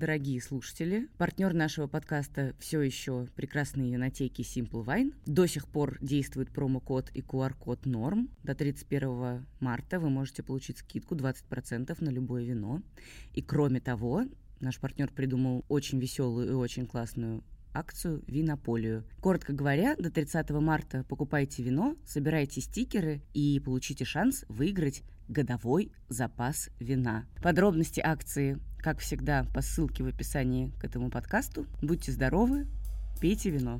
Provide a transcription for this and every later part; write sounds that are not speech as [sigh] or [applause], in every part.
Дорогие слушатели, партнер нашего подкаста все еще прекрасные винотеки Simple Wine. До сих пор действует промокод и QR-код норм. До 31 марта вы можете получить скидку 20% на любое вино. И кроме того, наш партнер придумал очень веселую и очень классную акцию «Винополию». Коротко говоря, до 30 марта покупайте вино, собирайте стикеры и получите шанс выиграть годовой запас вина. Подробности акции, как всегда, по ссылке в описании к этому подкасту. Будьте здоровы, пейте вино.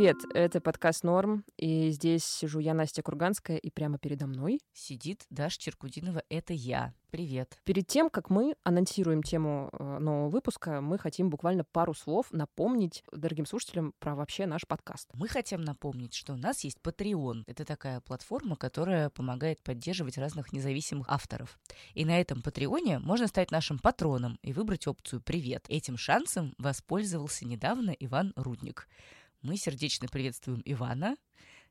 Привет, это подкаст «Норм», и здесь сижу я, Настя Курганская, и прямо передо мной сидит Даша Черкудинова, это я. Привет. Перед тем, как мы анонсируем тему э, нового выпуска, мы хотим буквально пару слов напомнить дорогим слушателям про вообще наш подкаст. Мы хотим напомнить, что у нас есть Patreon. Это такая платформа, которая помогает поддерживать разных независимых авторов. И на этом Патреоне можно стать нашим патроном и выбрать опцию «Привет». Этим шансом воспользовался недавно Иван Рудник. Мы сердечно приветствуем Ивана.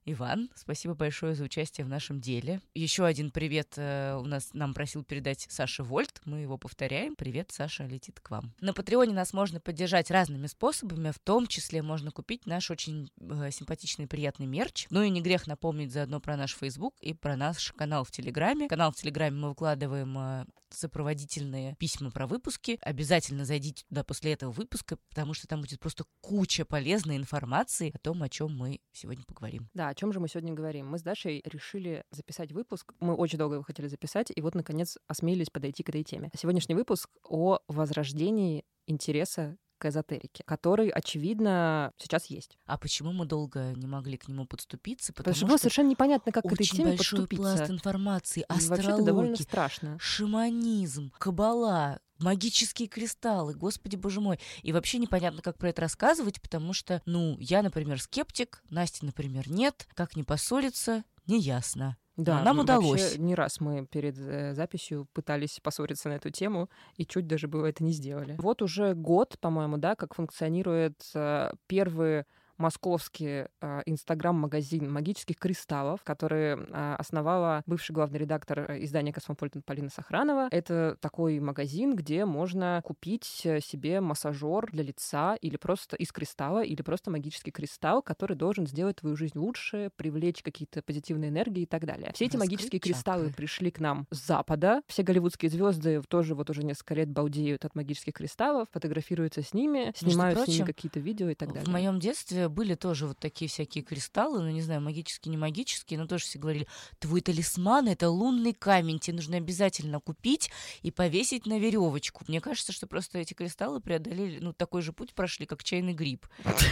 Иван, спасибо большое за участие в нашем деле. Еще один привет э, у нас нам просил передать Саша Вольт. Мы его повторяем. Привет, Саша, летит к вам. На Патреоне нас можно поддержать разными способами, в том числе можно купить наш очень э, симпатичный и приятный мерч. Ну и не грех напомнить заодно про наш Facebook и про наш канал в Телеграме. Канал в Телеграме мы выкладываем э, сопроводительные письма про выпуски. Обязательно зайдите туда после этого выпуска, потому что там будет просто куча полезной информации о том, о чем мы сегодня поговорим. Да, чем же мы сегодня говорим? Мы с Дашей решили записать выпуск. Мы очень долго его хотели записать, и вот, наконец, осмелились подойти к этой теме. Сегодняшний выпуск о возрождении интереса к эзотерике, который, очевидно, сейчас есть. А почему мы долго не могли к нему подступиться? Потому, Потому что было совершенно непонятно, как к этой теме большой подступиться. пласт информации, астрология, довольно страшно. шаманизм, кабала, магические кристаллы, господи боже мой. И вообще непонятно, как про это рассказывать, потому что, ну, я, например, скептик, Настя, например, нет. Как не поссориться, неясно. Да, нам удалось. Не раз мы перед э, записью пытались поссориться на эту тему и чуть даже было это не сделали. Вот уже год, по-моему, да, как функционирует э, первые московский а, инстаграм-магазин магических кристаллов, который а, основала бывший главный редактор э, издания «Cosmopolitan» Полина Сохранова. Это такой магазин, где можно купить э, себе массажер для лица или просто из кристалла, или просто магический кристалл, который должен сделать твою жизнь лучше, привлечь какие-то позитивные энергии и так далее. Все эти Раскрыть магические чакры. кристаллы пришли к нам с Запада. Все голливудские звезды тоже вот уже несколько лет балдеют от магических кристаллов, фотографируются с ними, снимают прочим, с ними какие-то видео и так далее. В моем детстве были тоже вот такие всякие кристаллы, ну, не знаю, магические, не магические, но тоже все говорили, твой талисман — это лунный камень, тебе нужно обязательно купить и повесить на веревочку. Мне кажется, что просто эти кристаллы преодолели, ну, такой же путь прошли, как чайный гриб.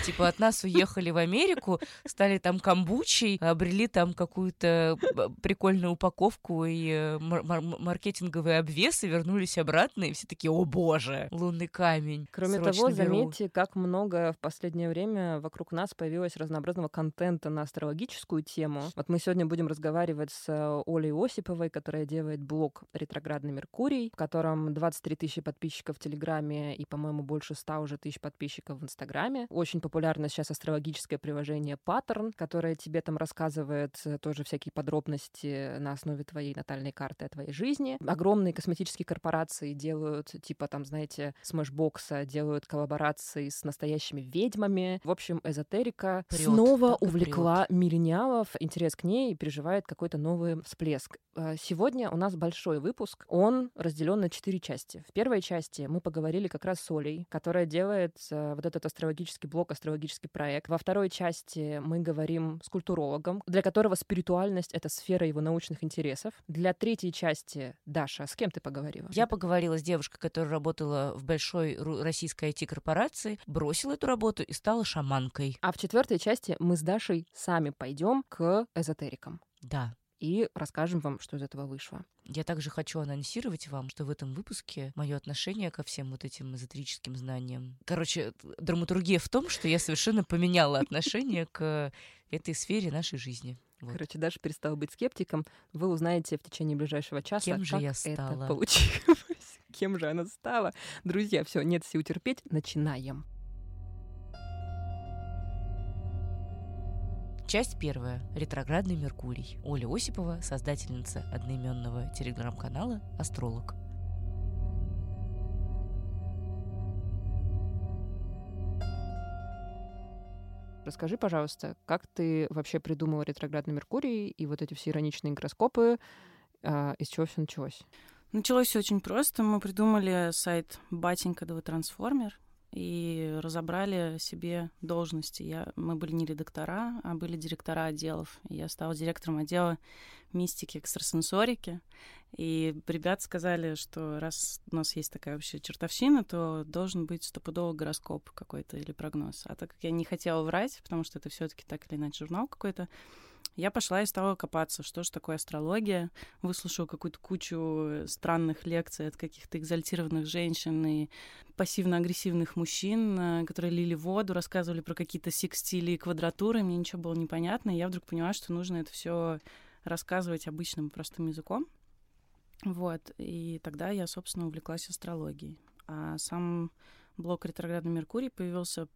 Типа от нас уехали в Америку, стали там камбучей, обрели там какую-то прикольную упаковку и э, маркетинговые обвесы, вернулись обратно, и все такие, о боже, лунный камень. Кроме того, заметьте, как много в последнее время вокруг нас появилось разнообразного контента на астрологическую тему. Вот мы сегодня будем разговаривать с э, Олей Осиповой, которая делает блог «Ретроградный Меркурий», в котором 23 тысячи подписчиков в Телеграме и, по-моему, больше 100 уже тысяч подписчиков в Инстаграме. Очень популярно сейчас астрологическое приложение Паттерн, которое тебе там рассказывает э, тоже всякие подробности на основе твоей натальной карты о твоей жизни. Огромные косметические корпорации делают, типа там, знаете, Смешбокса, делают коллаборации с настоящими ведьмами. В общем, эзотерика прет, снова увлекла прет. миллениалов, интерес к ней переживает какой-то новый всплеск. А, сегодня у нас большой выпуск. Он разделен на четыре части. В первой части мы поговорили как раз с Олей, которая делает а, вот этот астрологический блок, астрологический проект. Во второй части мы говорим с культурологом, для которого спиритуальность — это сфера его научных интересов. Для третьей части, Даша, с кем ты поговорила? Я поговорила с девушкой, которая работала в большой российской IT-корпорации, бросила эту работу и стала шаманкой. А в четвертой части мы с Дашей сами пойдем к эзотерикам. Да. И расскажем вам, что из этого вышло. Я также хочу анонсировать вам, что в этом выпуске мое отношение ко всем вот этим эзотерическим знаниям. Короче, драматургия в том, что я совершенно поменяла отношение [laughs] к этой сфере нашей жизни. Вот. Короче, Даша перестала быть скептиком. Вы узнаете в течение ближайшего часа, Кем же как я стала? это получилось. [laughs] кем же она стала. Друзья, все, нет сил терпеть, начинаем. Часть первая. Ретроградный Меркурий. Оля Осипова, создательница одноименного телеграм-канала «Астролог». Расскажи, пожалуйста, как ты вообще придумала ретроградный Меркурий и вот эти все ироничные гороскопы, а, из чего все началось? Началось все очень просто. Мы придумали сайт Батенька Трансформер и разобрали себе должности. Я, мы были не редактора, а были директора отделов. Я стала директором отдела мистики, экстрасенсорики. И ребята сказали, что раз у нас есть такая вообще чертовщина, то должен быть стопудово гороскоп какой-то или прогноз. А так как я не хотела врать, потому что это все таки так или иначе журнал какой-то, я пошла и стала копаться, что же такое астрология. Выслушала какую-то кучу странных лекций от каких-то экзальтированных женщин и пассивно-агрессивных мужчин, э, которые лили воду, рассказывали про какие-то секстили и квадратуры. Мне ничего было непонятно, и я вдруг поняла, что нужно это все рассказывать обычным простым языком. Вот, и тогда я, собственно, увлеклась астрологией. А сам блок «Ретроградный Меркурий» появился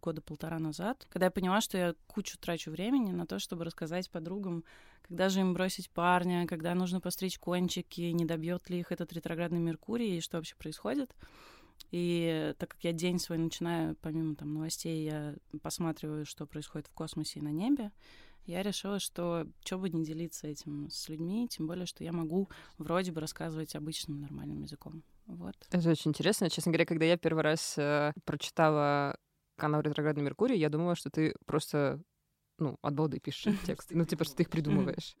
года полтора назад, когда я поняла, что я кучу трачу времени на то, чтобы рассказать подругам, когда же им бросить парня, когда нужно постричь кончики, не добьет ли их этот ретроградный Меркурий и что вообще происходит. И так как я день свой начинаю, помимо там новостей, я посматриваю, что происходит в космосе и на небе, я решила, что что бы не делиться этим с людьми, тем более, что я могу вроде бы рассказывать обычным нормальным языком. Вот. Это очень интересно. Честно говоря, когда я первый раз э, прочитала канал «Ретроградный Меркурий», я думала, что ты просто ну, от балды пишешь текст. Ну, типа, что ты их придумываешь.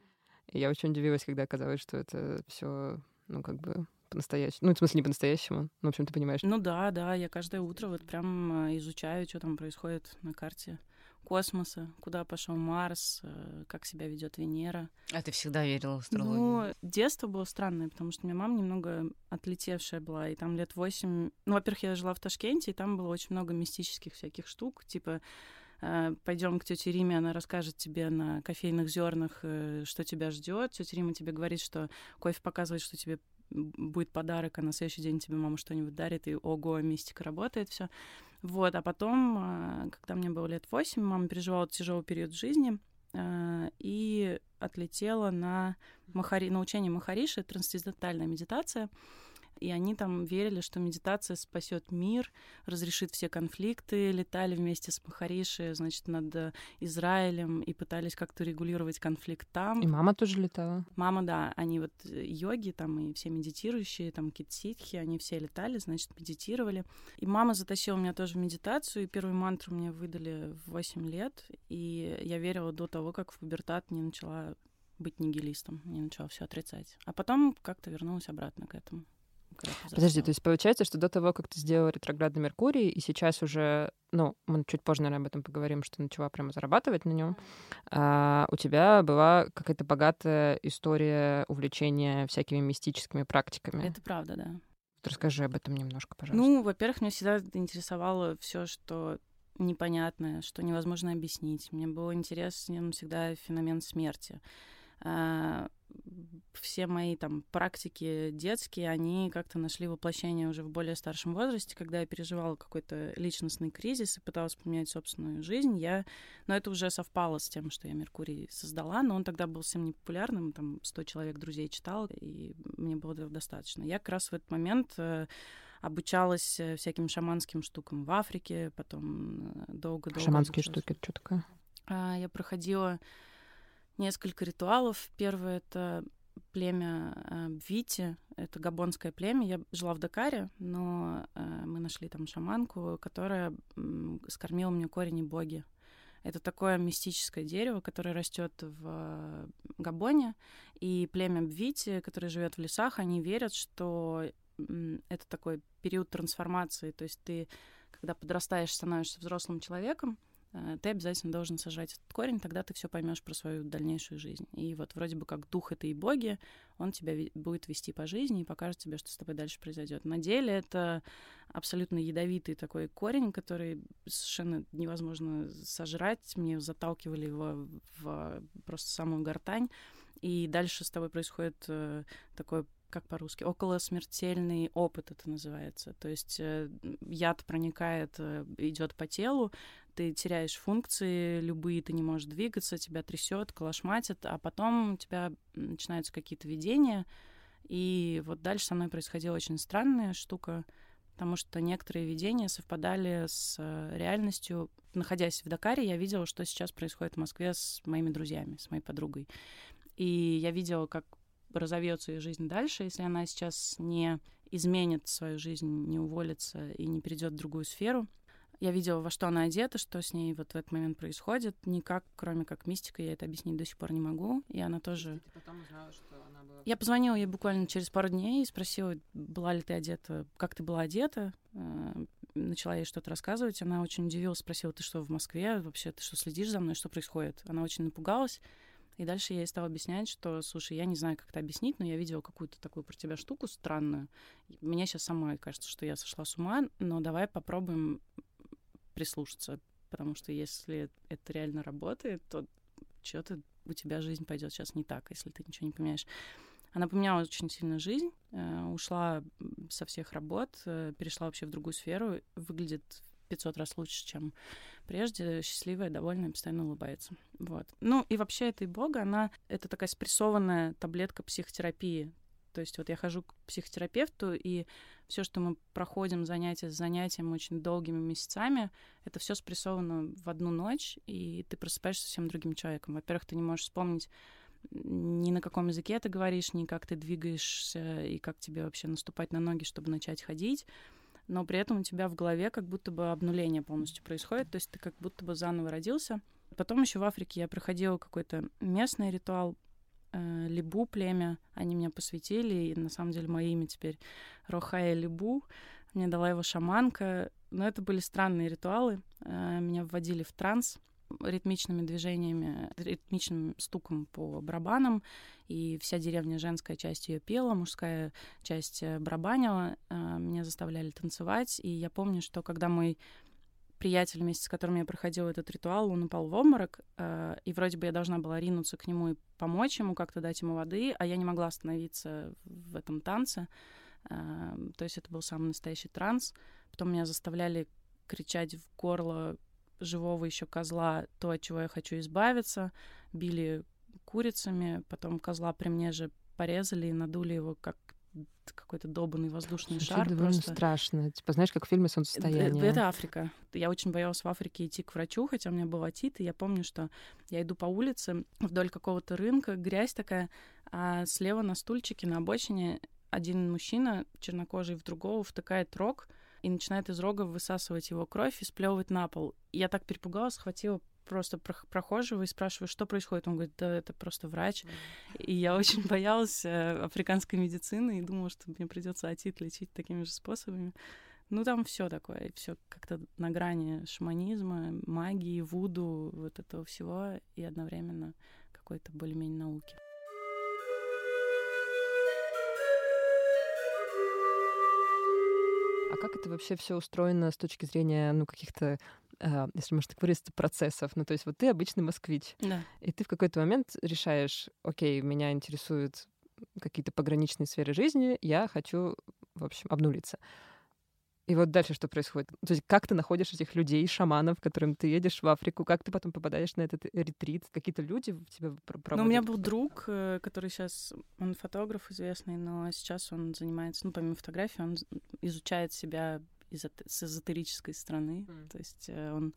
И я очень удивилась, когда оказалось, что это все, ну, как бы по-настоящему. Ну, в смысле, не по-настоящему. Ну, в общем, ты понимаешь. Ну да, да, я каждое утро вот прям э, изучаю, что там происходит на карте космоса, куда пошел Марс, э, как себя ведет Венера. А ты всегда верила в астрологию? Ну, детство было странное, потому что у меня мама немного отлетевшая была, и там лет восемь... Ну, во-первых, я жила в Ташкенте, и там было очень много мистических всяких штук, типа э, пойдем к тете Риме, она расскажет тебе на кофейных зернах, э, что тебя ждет. Тетя Рима тебе говорит, что кофе показывает, что тебе будет подарок, а на следующий день тебе мама что-нибудь дарит, и ого, мистика работает, все. Вот, а потом, а, когда мне было лет восемь, мама переживала тяжелый период в жизни а, и отлетела на, Махари, на учение Махариши, трансцендентальная медитация и они там верили, что медитация спасет мир, разрешит все конфликты, летали вместе с Махариши, значит, над э, Израилем и пытались как-то регулировать конфликт там. И мама тоже летала? Мама, да, они вот э, йоги там и все медитирующие, там китситхи, они все летали, значит, медитировали. И мама затащила меня тоже в медитацию, и первую мантру мне выдали в 8 лет, и я верила до того, как в пубертат не начала быть нигилистом, не начала все отрицать. А потом как-то вернулась обратно к этому. Подожди, то есть получается, что до того, как ты сделала ретроградный Меркурий, и сейчас уже, ну, мы чуть позже, наверное, об этом поговорим, что начала прямо зарабатывать на нем, а, у тебя была какая-то богатая история увлечения всякими мистическими практиками. Это правда, да. Расскажи об этом немножко, пожалуйста. Ну, во-первых, меня всегда интересовало все, что непонятное, что невозможно объяснить. Мне был интересен всегда феномен смерти. Все мои там практики детские, они как-то нашли воплощение уже в более старшем возрасте, когда я переживала какой-то личностный кризис и пыталась поменять собственную жизнь. Я... Но это уже совпало с тем, что я Меркурий создала, но он тогда был совсем непопулярным, там 100 человек друзей читал, и мне было этого достаточно. Я как раз в этот момент э, обучалась э, всяким шаманским штукам в Африке, потом э, долго-долго... Шаманские штуки, это что такое? А, я проходила несколько ритуалов. Первое — это племя Бвити, это габонское племя. Я жила в Дакаре, но э, мы нашли там шаманку, которая э, скормила мне корень боги. Это такое мистическое дерево, которое растет в Габоне, и племя Бвити, которое живет в лесах, они верят, что это такой период трансформации, то есть ты, когда подрастаешь, становишься взрослым человеком, ты обязательно должен сажать этот корень, тогда ты все поймешь про свою дальнейшую жизнь. И вот вроде бы как дух этой боги, он тебя будет вести по жизни и покажет тебе, что с тобой дальше произойдет. На деле это абсолютно ядовитый такой корень, который совершенно невозможно сожрать. Мне заталкивали его в просто самую гортань. И дальше с тобой происходит э, такое как по-русски, около смертельный опыт это называется. То есть э, яд проникает, э, идет по телу, ты теряешь функции любые, ты не можешь двигаться, тебя трясет, колошматит, а потом у тебя начинаются какие-то видения. И вот дальше со мной происходила очень странная штука, потому что некоторые видения совпадали с э, реальностью. Находясь в Дакаре, я видела, что сейчас происходит в Москве с моими друзьями, с моей подругой. И я видела, как разовьется ее жизнь дальше, если она сейчас не изменит свою жизнь, не уволится и не перейдет в другую сферу. Я видела, во что она одета, что с ней вот в этот момент происходит. Никак, кроме как мистика, я это объяснить до сих пор не могу. И она тоже... Ты потом узнала, что она была... Я позвонила ей буквально через пару дней и спросила, была ли ты одета, как ты была одета. Э, начала ей что-то рассказывать. Она очень удивилась, спросила, ты что, в Москве? Вообще, ты что, следишь за мной? Что происходит? Она очень напугалась. И дальше я ей стала объяснять, что, слушай, я не знаю, как это объяснить, но я видела какую-то такую про тебя штуку странную. Мне сейчас самой кажется, что я сошла с ума, но давай попробуем прислушаться, потому что если это реально работает, то что-то у тебя жизнь пойдет сейчас не так, если ты ничего не поменяешь. Она поменяла очень сильно жизнь, э, ушла со всех работ, э, перешла вообще в другую сферу, выглядит 500 раз лучше, чем прежде, счастливая, довольная, постоянно улыбается. Вот. Ну и вообще эта бога, она это такая спрессованная таблетка психотерапии. То есть вот я хожу к психотерапевту, и все, что мы проходим занятие за занятием очень долгими месяцами, это все спрессовано в одну ночь, и ты просыпаешься совсем другим человеком. Во-первых, ты не можешь вспомнить ни на каком языке ты говоришь, ни как ты двигаешься, и как тебе вообще наступать на ноги, чтобы начать ходить но при этом у тебя в голове как будто бы обнуление полностью происходит, то есть ты как будто бы заново родился. Потом еще в Африке я проходила какой-то местный ритуал, э, Либу племя, они меня посвятили, и на самом деле мое имя теперь Рохая Либу, мне дала его шаманка, но это были странные ритуалы, э, меня вводили в транс, ритмичными движениями, ритмичным стуком по барабанам, и вся деревня женская часть ее пела, мужская часть э, барабанила, э, меня заставляли танцевать, и я помню, что когда мой приятель, вместе с которым я проходила этот ритуал, он упал в обморок, э, и вроде бы я должна была ринуться к нему и помочь ему, как-то дать ему воды, а я не могла остановиться в этом танце. То есть это был самый настоящий транс. Потом меня заставляли кричать в горло живого еще козла то, от чего я хочу избавиться. Били курицами, потом козла при мне же порезали и надули его как какой-то долбанный воздушный Звучит шар. довольно просто. страшно. Типа, знаешь, как в фильме «Солнцестояние». Это Африка. Я очень боялась в Африке идти к врачу, хотя у меня был отит, и я помню, что я иду по улице вдоль какого-то рынка, грязь такая, а слева на стульчике на обочине один мужчина, чернокожий, в другого втыкает рог — и начинает из рога высасывать его кровь и сплевывать на пол. Я так перепугалась, схватила просто прохожего и спрашиваю, что происходит. Он говорит, да, это просто врач. И я очень [laughs] боялась э, африканской медицины и думала, что мне придется отит лечить такими же способами. Ну, там все такое, все как-то на грани шаманизма, магии, вуду, вот этого всего, и одновременно какой-то более-менее науки. А как это вообще все устроено с точки зрения, ну, каких-то, если можно так выразиться, процессов? Ну, то есть вот ты обычный москвич, Да. и ты в какой-то момент решаешь, окей, меня интересуют какие-то пограничные сферы жизни, я хочу, в общем, обнулиться. И вот дальше что происходит? То есть как ты находишь этих людей, шаманов, которым ты едешь в Африку, как ты потом попадаешь на этот ретрит? Какие-то люди в тебя проводят? Ну, у меня был друг, э, который сейчас, он фотограф известный, но сейчас он занимается, ну, помимо фотографии, он изучает себя с эзотерической стороны. Mm. То есть э, он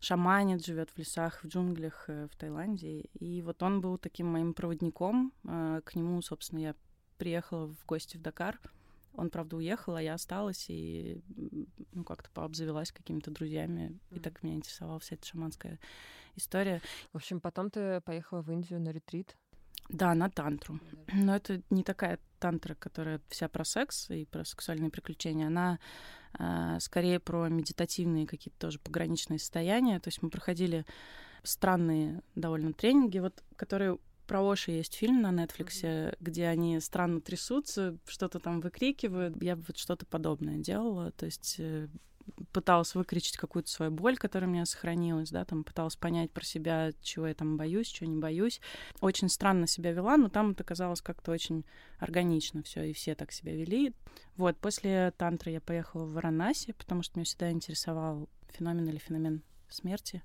шаманит, живет в лесах, в джунглях э, в Таиланде. И вот он был таким моим проводником. К нему, собственно, я приехала в гости в Дакар. Он, правда, уехал, а я осталась и ну, как-то пообзавелась какими-то друзьями. Mm-hmm. И так меня интересовала вся эта шаманская история. В общем, потом ты поехала в Индию на ретрит. Да, на тантру. Но это не такая тантра, которая вся про секс и про сексуальные приключения. Она э, скорее про медитативные какие-то тоже пограничные состояния. То есть мы проходили странные довольно тренинги, вот, которые про Оши есть фильм на Netflix, mm-hmm. где они странно трясутся, что-то там выкрикивают. Я бы вот что-то подобное делала. То есть э, пыталась выкричить какую-то свою боль, которая у меня сохранилась, да, там пыталась понять про себя, чего я там боюсь, чего не боюсь. Очень странно себя вела, но там это казалось как-то очень органично все, и все так себя вели. Вот, после тантры я поехала в Варанаси, потому что меня всегда интересовал феномен или феномен смерти.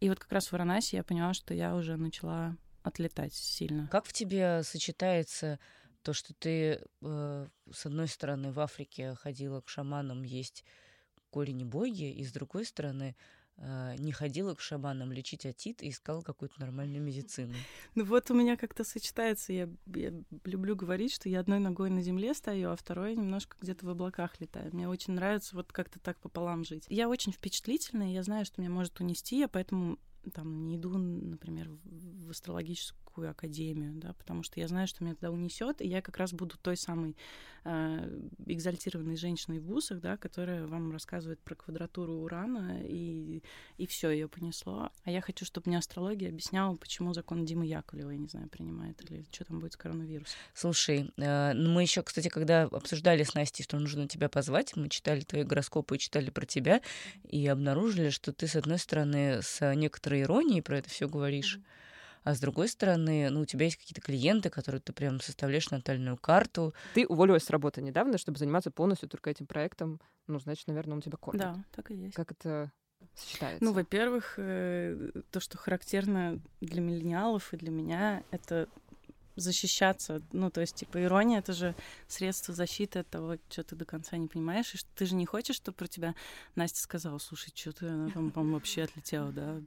И вот как раз в Варанаси я поняла, что я уже начала отлетать сильно. Как в тебе сочетается то, что ты, э, с одной стороны, в Африке ходила к шаманам есть корень боги, и с другой стороны, э, не ходила к шаманам лечить отит и искала какую-то нормальную медицину. Ну вот у меня как-то сочетается. Я, я люблю говорить, что я одной ногой на земле стою, а второй немножко где-то в облаках летаю. Мне очень нравится вот как-то так пополам жить. Я очень впечатлительная, я знаю, что меня может унести, я поэтому там не иду, например, в астрологическую академию, да, потому что я знаю, что меня туда унесет, и я как раз буду той самой э, экзальтированной женщиной в бусах, да, которая вам рассказывает про квадратуру Урана, и, и все ее понесло. А я хочу, чтобы мне астрология объясняла, почему закон Димы Яковлева, я не знаю, принимает, или что там будет с коронавирусом. Слушай, э, ну мы еще, кстати, когда обсуждали с Настей, что нужно тебя позвать, мы читали твои гороскопы и читали про тебя, и обнаружили, что ты, с одной стороны, с некоторой иронией про это все говоришь, mm-hmm а с другой стороны, ну, у тебя есть какие-то клиенты, которые ты прям составляешь натальную карту. Ты уволилась с работы недавно, чтобы заниматься полностью только этим проектом. Ну, значит, наверное, он тебя кормит. Да, так и есть. Как это сочетается? Ну, во-первых, э, то, что характерно для миллениалов и для меня, это защищаться. Ну, то есть, типа, ирония — это же средство защиты от того, что ты до конца не понимаешь. И что ты же не хочешь, чтобы про тебя Настя сказала, слушай, что ты, она там, по вообще отлетела, да?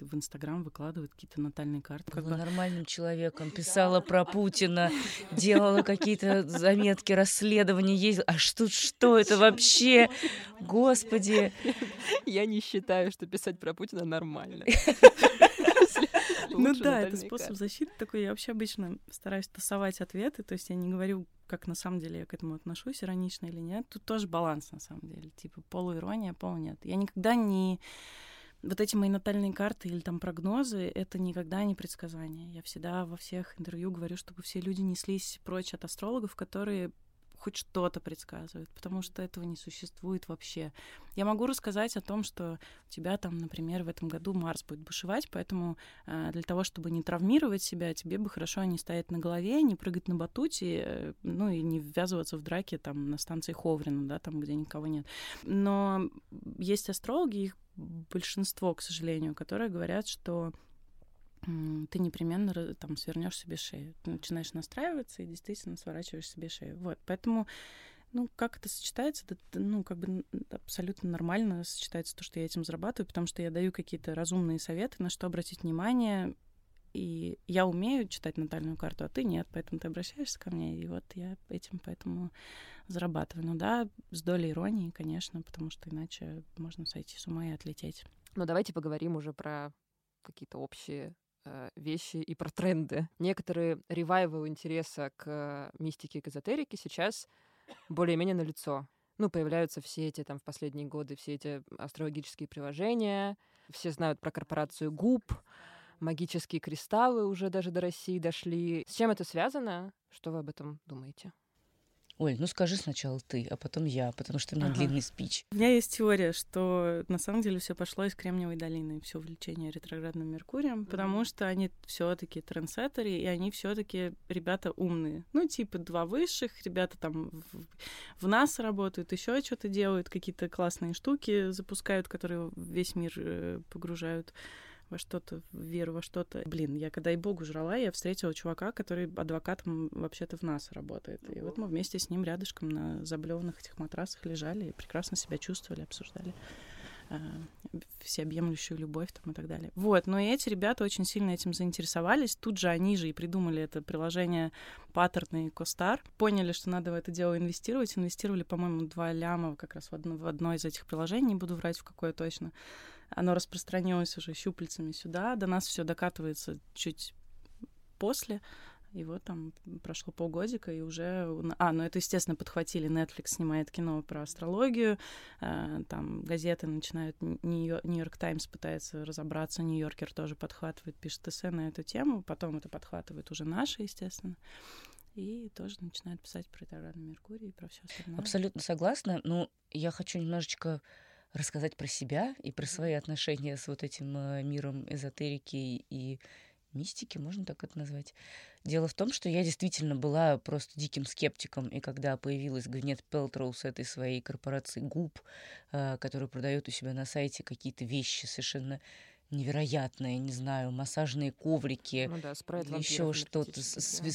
В Инстаграм выкладывает какие-то натальные карты. Как бы нормальным человеком, писала про Путина, делала какие-то заметки, расследования, ездила. А что, что это вообще? Господи! Я не считаю, что писать про Путина нормально. Ну да, это способ защиты такой. Я вообще обычно стараюсь тасовать ответы, то есть я не говорю, как на самом деле я к этому отношусь, иронично или нет. Тут тоже баланс, на самом деле. Типа полуирония, полу нет. Я никогда не вот эти мои натальные карты или там прогнозы, это никогда не предсказания. Я всегда во всех интервью говорю, чтобы все люди неслись прочь от астрологов, которые хоть что-то предсказывает, потому что этого не существует вообще. Я могу рассказать о том, что у тебя там, например, в этом году Марс будет бушевать, поэтому э, для того, чтобы не травмировать себя, тебе бы хорошо не стоять на голове, не прыгать на батуте, э, ну и не ввязываться в драки там на станции Ховрина, да, там, где никого нет. Но есть астрологи, их большинство, к сожалению, которые говорят, что ты непременно там свернешь себе шею. Ты начинаешь настраиваться и действительно сворачиваешь себе шею. Вот, поэтому ну, как это сочетается? Это, ну, как бы абсолютно нормально сочетается то, что я этим зарабатываю, потому что я даю какие-то разумные советы, на что обратить внимание, и я умею читать натальную карту, а ты нет, поэтому ты обращаешься ко мне, и вот я этим поэтому зарабатываю. Ну да, с долей иронии, конечно, потому что иначе можно сойти с ума и отлететь. Ну давайте поговорим уже про какие-то общие вещи и про тренды. Некоторые ревайвал интереса к мистике и к эзотерике сейчас более-менее на лицо. Ну, появляются все эти там в последние годы, все эти астрологические приложения. Все знают про корпорацию ГУП, магические кристаллы уже даже до России дошли. С чем это связано? Что вы об этом думаете? Оль, ну скажи сначала ты, а потом я, потому что у меня ага. длинный спич. У меня есть теория, что на самом деле все пошло из Кремниевой долины, все увлечение ретроградным Меркурием, mm-hmm. потому что они все-таки трендсеттеры, и они все-таки ребята умные. Ну, типа два высших, ребята там в, в НАСА работают, еще что-то делают, какие-то классные штуки запускают, которые весь мир э, погружают во что-то, веру во что-то. Блин, я когда и Богу жрала, я встретила чувака, который адвокатом вообще-то в нас работает. И вот мы вместе с ним рядышком на заблеванных этих матрасах лежали и прекрасно себя чувствовали, обсуждали э, всеобъемлющую любовь там и так далее. Вот, но и эти ребята очень сильно этим заинтересовались. Тут же они же и придумали это приложение Паттерн и Костар. Поняли, что надо в это дело инвестировать. Инвестировали, по-моему, два ляма как раз в одно, в одно из этих приложений. Не буду врать, в какое точно оно распространилось уже щупальцами сюда, до нас все докатывается чуть после. И вот там прошло полгодика, и уже... А, ну это, естественно, подхватили. Netflix снимает кино про астрологию, э, там газеты начинают... Нью-Йорк Таймс пытается разобраться, Нью-Йоркер тоже подхватывает, пишет эссе на эту тему, потом это подхватывает уже наши, естественно. и тоже начинает писать про ретроградный Меркурий и про все остальное. Абсолютно согласна. Но я хочу немножечко рассказать про себя и про свои отношения с вот этим э, миром эзотерики и мистики, можно так это назвать. Дело в том, что я действительно была просто диким скептиком, и когда появилась Гвинет Пелтроу с этой своей корпорацией ГУП, э, которая продает у себя на сайте какие-то вещи совершенно невероятное, не знаю, массажные коврики, ну да, спред еще что-то,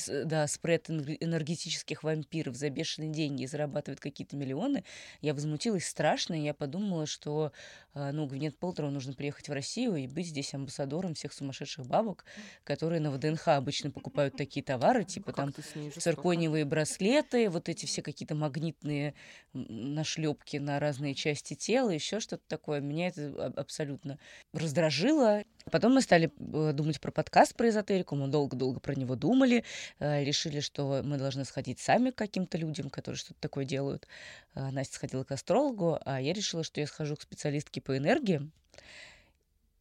да. да, спред энергетических вампиров за бешеные деньги и зарабатывает какие-то миллионы, я возмутилась страшно, и я подумала, что, а, ну, Гвинет Полтроу нужно приехать в Россию и быть здесь амбассадором всех сумасшедших бабок, которые на ВДНХ обычно покупают такие товары, ну, типа там циркониевые браслеты, вот эти все какие-то магнитные нашлепки на разные части тела, еще что-то такое. Меня это абсолютно раздражает жила. Потом мы стали э, думать про подкаст про эзотерику, мы долго-долго про него думали, э, решили, что мы должны сходить сами к каким-то людям, которые что-то такое делают. Э, Настя сходила к астрологу, а я решила, что я схожу к специалистке по энергии.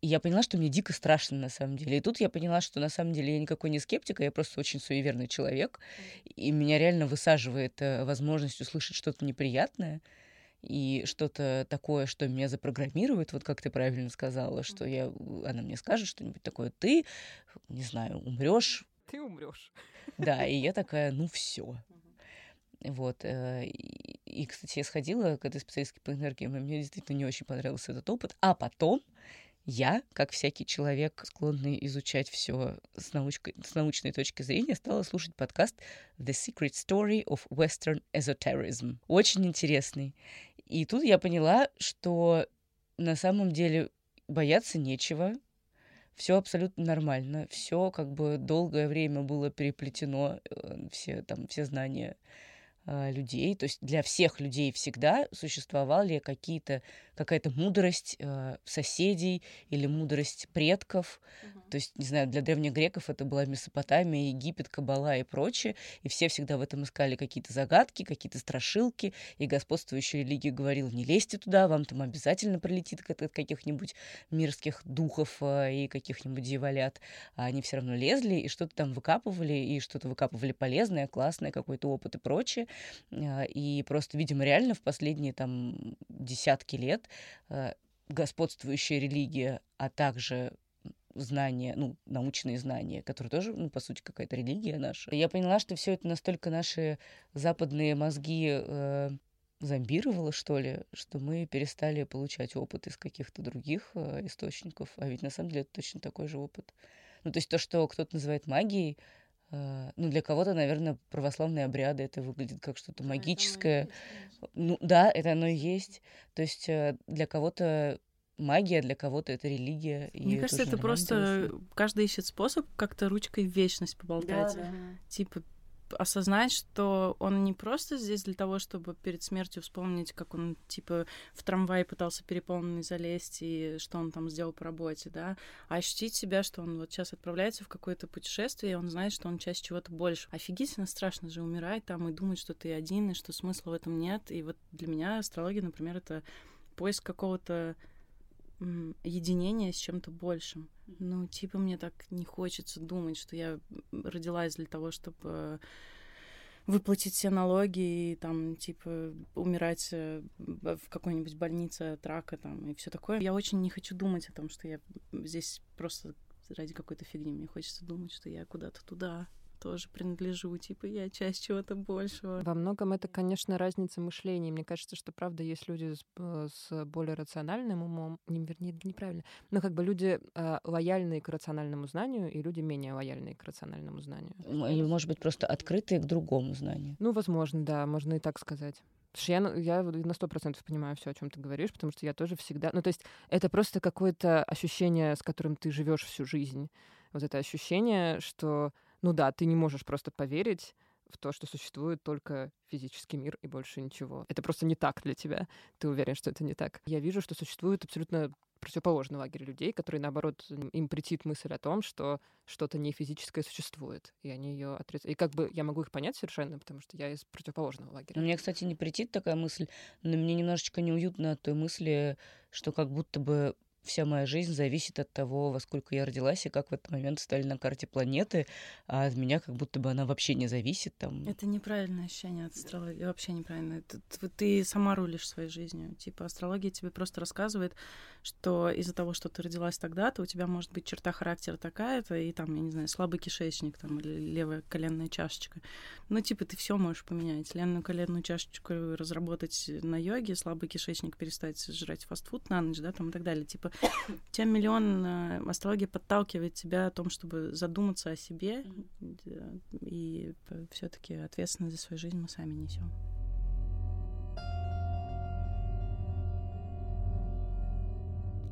И я поняла, что мне дико страшно на самом деле. И тут я поняла, что на самом деле я никакой не скептик, а я просто очень суеверный человек. И меня реально высаживает возможность услышать что-то неприятное и что-то такое, что меня запрограммирует, вот как ты правильно сказала, что я, она мне скажет что-нибудь такое, ты, не знаю, умрешь. Ты умрешь. [laughs] Да, и я такая, ну все. Вот. Э, и, и, кстати, я сходила к этой специалистке по энергиям, и мне действительно не очень понравился этот опыт. А потом я, как всякий человек, склонный изучать все с, научкой, с научной точки зрения, стала слушать подкаст The Secret Story of Western Esoterism. Очень интересный. И тут я поняла, что на самом деле бояться нечего, все абсолютно нормально, все как бы долгое время было переплетено, э, все там все знания а, людей, то есть для всех людей всегда существовали какие-то какая-то мудрость э, соседей или мудрость предков. Угу. То есть, не знаю, для древних греков это была Месопотамия, Египет, Кабала и прочее. И все всегда в этом искали какие-то загадки, какие-то страшилки. И господствующая религия говорила, не лезьте туда, вам там обязательно прилетит от каких-нибудь мирских духов э, и каких-нибудь дьяволят. А они все равно лезли и что-то там выкапывали, и что-то выкапывали полезное, классное, какой-то опыт и прочее. Э, и просто, видимо, реально в последние там десятки лет лет э, господствующая религия, а также знания, ну, научные знания, которые тоже, ну, по сути, какая-то религия наша. Я поняла, что все это настолько наши западные мозги э, зомбировало, что ли, что мы перестали получать опыт из каких-то других э, источников. А ведь на самом деле это точно такой же опыт. Ну, то есть то, что кто-то называет магией, ну, для кого-то, наверное, православные обряды это выглядит как что-то магическое. Ну да, это оно и есть. То есть э, для кого-то магия, для кого-то это религия. Мне кажется, это просто каждый ищет способ как-то ручкой в вечность поболтать. Да, да. Типа осознать, что он не просто здесь для того, чтобы перед смертью вспомнить, как он, типа, в трамвай пытался переполненный залезть и что он там сделал по работе, да, а ощутить себя, что он вот сейчас отправляется в какое-то путешествие, и он знает, что он часть чего-то больше. Офигительно страшно же умирать там и думать, что ты один, и что смысла в этом нет. И вот для меня астрология, например, это поиск какого-то единения с чем-то большим. Ну, типа, мне так не хочется думать, что я родилась для того, чтобы выплатить все налоги и там, типа, умирать э, в какой-нибудь больнице от рака там и все такое. Я очень не хочу думать о том, что я здесь просто ради какой-то фигни. Мне хочется думать, что я куда-то туда тоже принадлежу, типа я часть чего-то большего. Во многом это, конечно, разница мышления. Мне кажется, что, правда, есть люди с, э, с более рациональным умом, не, вернее, неправильно, но как бы люди э, лояльные к рациональному знанию и люди менее лояльные к рациональному знанию. Или, может быть, просто открытые к другому знанию. Ну, возможно, да, можно и так сказать. Потому что я, я на сто процентов понимаю все, о чем ты говоришь, потому что я тоже всегда... Ну, то есть это просто какое-то ощущение, с которым ты живешь всю жизнь. Вот это ощущение, что ну да, ты не можешь просто поверить в то, что существует только физический мир и больше ничего. Это просто не так для тебя. Ты уверен, что это не так. Я вижу, что существует абсолютно противоположный лагерь людей, которые, наоборот, им претит мысль о том, что что-то не физическое существует, и они ее отрицают. И как бы я могу их понять совершенно, потому что я из противоположного лагеря. Мне, кстати, не претит такая мысль, но мне немножечко неуютно от той мысли, что как будто бы вся моя жизнь зависит от того, во сколько я родилась и как в этот момент стали на карте планеты, а от меня как будто бы она вообще не зависит. Там. Это неправильное ощущение от астрологии, вообще неправильно. Это, ты сама рулишь своей жизнью. Типа астрология тебе просто рассказывает, что из-за того, что ты родилась тогда-то, у тебя может быть черта характера такая-то, и там, я не знаю, слабый кишечник там, или левая коленная чашечка. Ну, типа, ты все можешь поменять. Ленную коленную чашечку разработать на йоге, слабый кишечник перестать жрать фастфуд на ночь, да, там и так далее. Типа, [coughs] тебя миллион э, астрология подталкивает тебя о том, чтобы задуматься о себе, и все-таки ответственность за свою жизнь мы сами несем.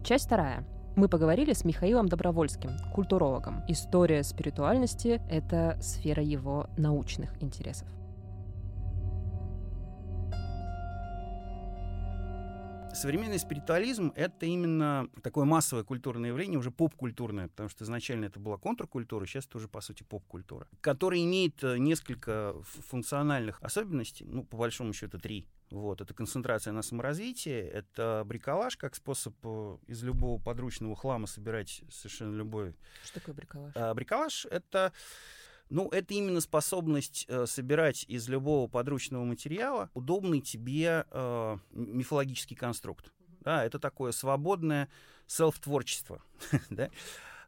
Часть вторая. Мы поговорили с Михаилом Добровольским, культурологом. История спиритуальности — это сфера его научных интересов. Современный спиритуализм — это именно такое массовое культурное явление, уже поп-культурное, потому что изначально это была контркультура, сейчас это уже, по сути, поп-культура, которая имеет э, несколько функциональных особенностей, ну, по большому счету, три. Вот, это концентрация на саморазвитии, это бриколаж как способ э, из любого подручного хлама собирать совершенно любой... Что такое бриколаж? А, бриколаж — это ну, это именно способность э, собирать из любого подручного материала удобный тебе э, мифологический конструкт. Да, это такое свободное селф-творчество. [laughs] да?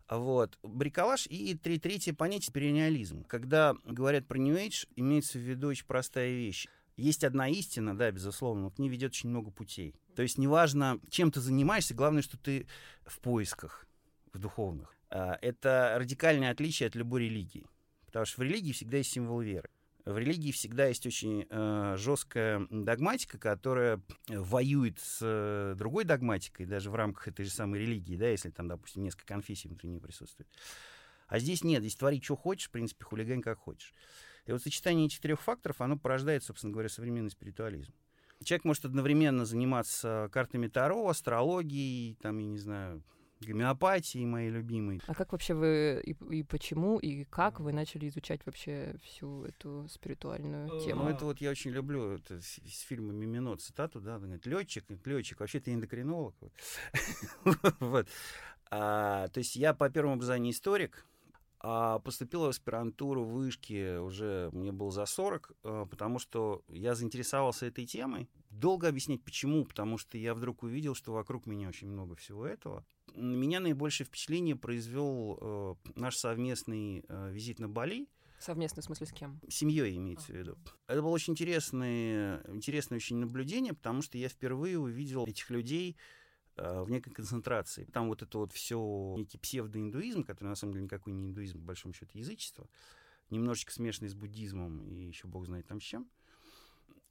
Вот. Бриколаж и три, третье понятие — периниализм. Когда говорят про New Age, имеется в виду очень простая вещь. Есть одна истина, да, безусловно, но к ней ведет очень много путей. То есть неважно, чем ты занимаешься, главное, что ты в поисках, в духовных. А, это радикальное отличие от любой религии. Потому что в религии всегда есть символ веры. В религии всегда есть очень э, жесткая догматика, которая воюет с э, другой догматикой, даже в рамках этой же самой религии, да, если там, допустим, несколько конфессий внутри нее присутствует. А здесь нет, здесь твори, что хочешь, в принципе, хулигань как хочешь. И вот сочетание этих трех факторов, оно порождает, собственно говоря, современный спиритуализм. Человек может одновременно заниматься картами Таро, астрологией, там, я не знаю, гомеопатии моей любимой. А как вообще вы и, и почему и как вы начали изучать вообще всю эту спиритуальную э, тему? Ну, это вот я очень люблю это из фильма «Мимино» цитату, да, говорит, летчик, летчик, вообще ты эндокринолог. [laughs] Вот. А, то есть я по первому образованию историк, а поступила в аспирантуру в Вышке уже, мне было за 40, э, потому что я заинтересовался этой темой. Долго объяснять почему, потому что я вдруг увидел, что вокруг меня очень много всего этого. На меня наибольшее впечатление произвел э, наш совместный э, визит на Бали. Совместный в смысле с кем? С семьей имеется в виду. Это было очень интересное, интересное очень наблюдение, потому что я впервые увидел этих людей в некой концентрации. Там вот это вот все некий псевдоиндуизм, который на самом деле никакой не индуизм, по большому счету язычество, немножечко смешанный с буддизмом и еще бог знает там с чем.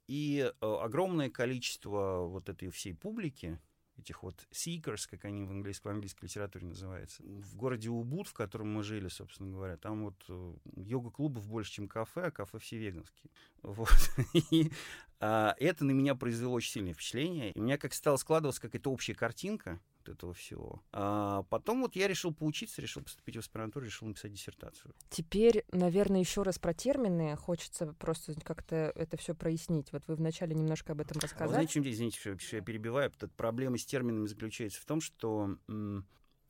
И э, огромное количество вот этой всей публики, этих вот seekers, как они в английской, в английской литературе называются. В городе Убуд, в котором мы жили, собственно говоря, там вот э, йога-клубов больше, чем кафе, а кафе все веганские. Вот. [laughs] И а, это на меня произвело очень сильное впечатление. И у меня как стало складываться какая-то общая картинка вот этого всего. А потом вот я решил поучиться, решил поступить в аспирантуру, решил написать диссертацию. Теперь, наверное, еще раз про термины. Хочется просто как-то это все прояснить. Вот вы вначале немножко об этом рассказали. А знаете, чем здесь, извините, что, что я перебиваю? Проблема с терминами заключается в том, что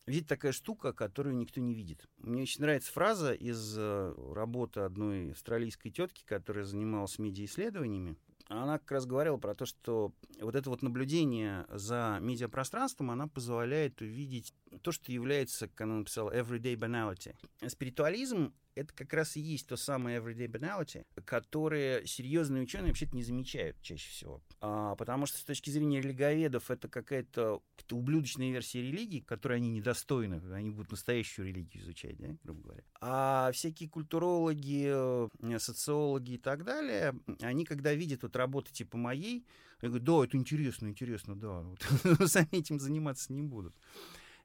Видите, такая штука, которую никто не видит. Мне очень нравится фраза из э, работы одной австралийской тетки, которая занималась медиаисследованиями она как раз говорила про то, что вот это вот наблюдение за медиапространством, она позволяет увидеть то, что является, как она написала, everyday banality. Спиритуализм это как раз и есть то самое everyday banality, которое серьезные ученые вообще-то не замечают чаще всего. А, потому что с точки зрения религоведов это какая-то ублюдочная версия религии, которой они недостойны. Они будут настоящую религию изучать, да, грубо говоря. А всякие культурологи, э, социологи и так далее, они когда видят вот работы типа моей, они говорят, да, это интересно, интересно, да, вот, [laughs] сами этим заниматься не будут.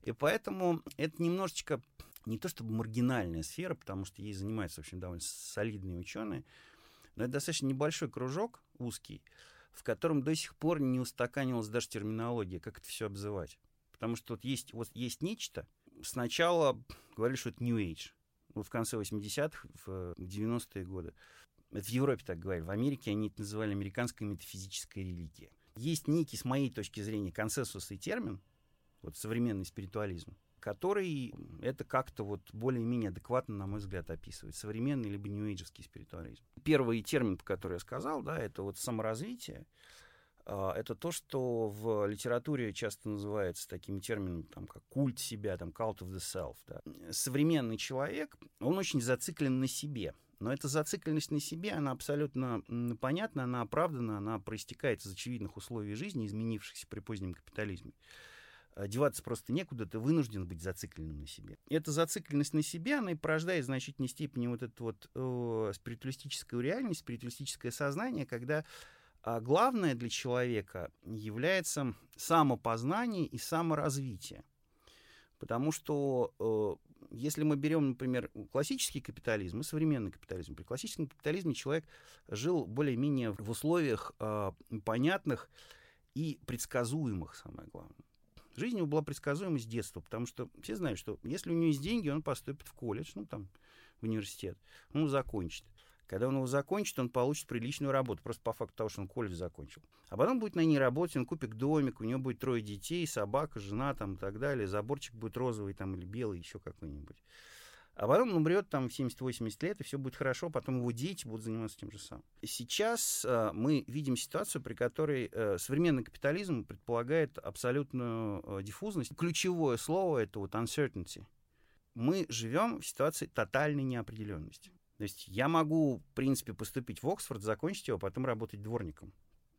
И поэтому это немножечко не то чтобы маргинальная сфера, потому что ей занимаются, в общем, довольно солидные ученые, но это достаточно небольшой кружок, узкий, в котором до сих пор не устаканилась даже терминология, как это все обзывать. Потому что вот есть, вот есть нечто, сначала говорили, что это New Age, вот в конце 80-х, в 90-е годы. Это в Европе так говорили. В Америке они это называли американская метафизическая религия. Есть некий, с моей точки зрения, консенсусный термин, вот современный спиритуализм, который это как-то вот более-менее адекватно, на мой взгляд, описывает. Современный либо нью-эйджевский спиритуализм. Первый термин, который я сказал, да, это вот саморазвитие. А, это то, что в литературе часто называется такими терминами, там, как культ себя, там, cult of the self. Да. Современный человек, он очень зациклен на себе. Но эта зацикленность на себе, она абсолютно понятна, она оправдана, она проистекает из очевидных условий жизни, изменившихся при позднем капитализме. А, деваться просто некуда, ты вынужден быть зацикленным на себе. Эта зацикленность на себе, она и порождает в значительной степени вот эту вот э, спиритуалистическую реальность, спиритуалистическое сознание, когда а главное для человека является самопознание и саморазвитие. Потому что э, если мы берем, например, классический капитализм и современный капитализм, при классическом капитализме человек жил более-менее в условиях э, понятных и предсказуемых, самое главное. Жизнь его была предсказуема с детства, потому что все знают, что если у него есть деньги, он поступит в колледж, ну там, в университет, он закончит. Когда он его закончит, он получит приличную работу, просто по факту того, что он колледж закончил. А потом будет на ней работать, он купит домик, у него будет трое детей, собака, жена там и так далее, заборчик будет розовый там или белый, еще какой-нибудь. А потом он умрет там в 70-80 лет, и все будет хорошо, потом его дети будут заниматься тем же самым. Сейчас э, мы видим ситуацию, при которой э, современный капитализм предполагает абсолютную э, диффузность. Ключевое слово — это вот uncertainty. Мы живем в ситуации тотальной неопределенности. То есть я могу, в принципе, поступить в Оксфорд, закончить его, а потом работать дворником.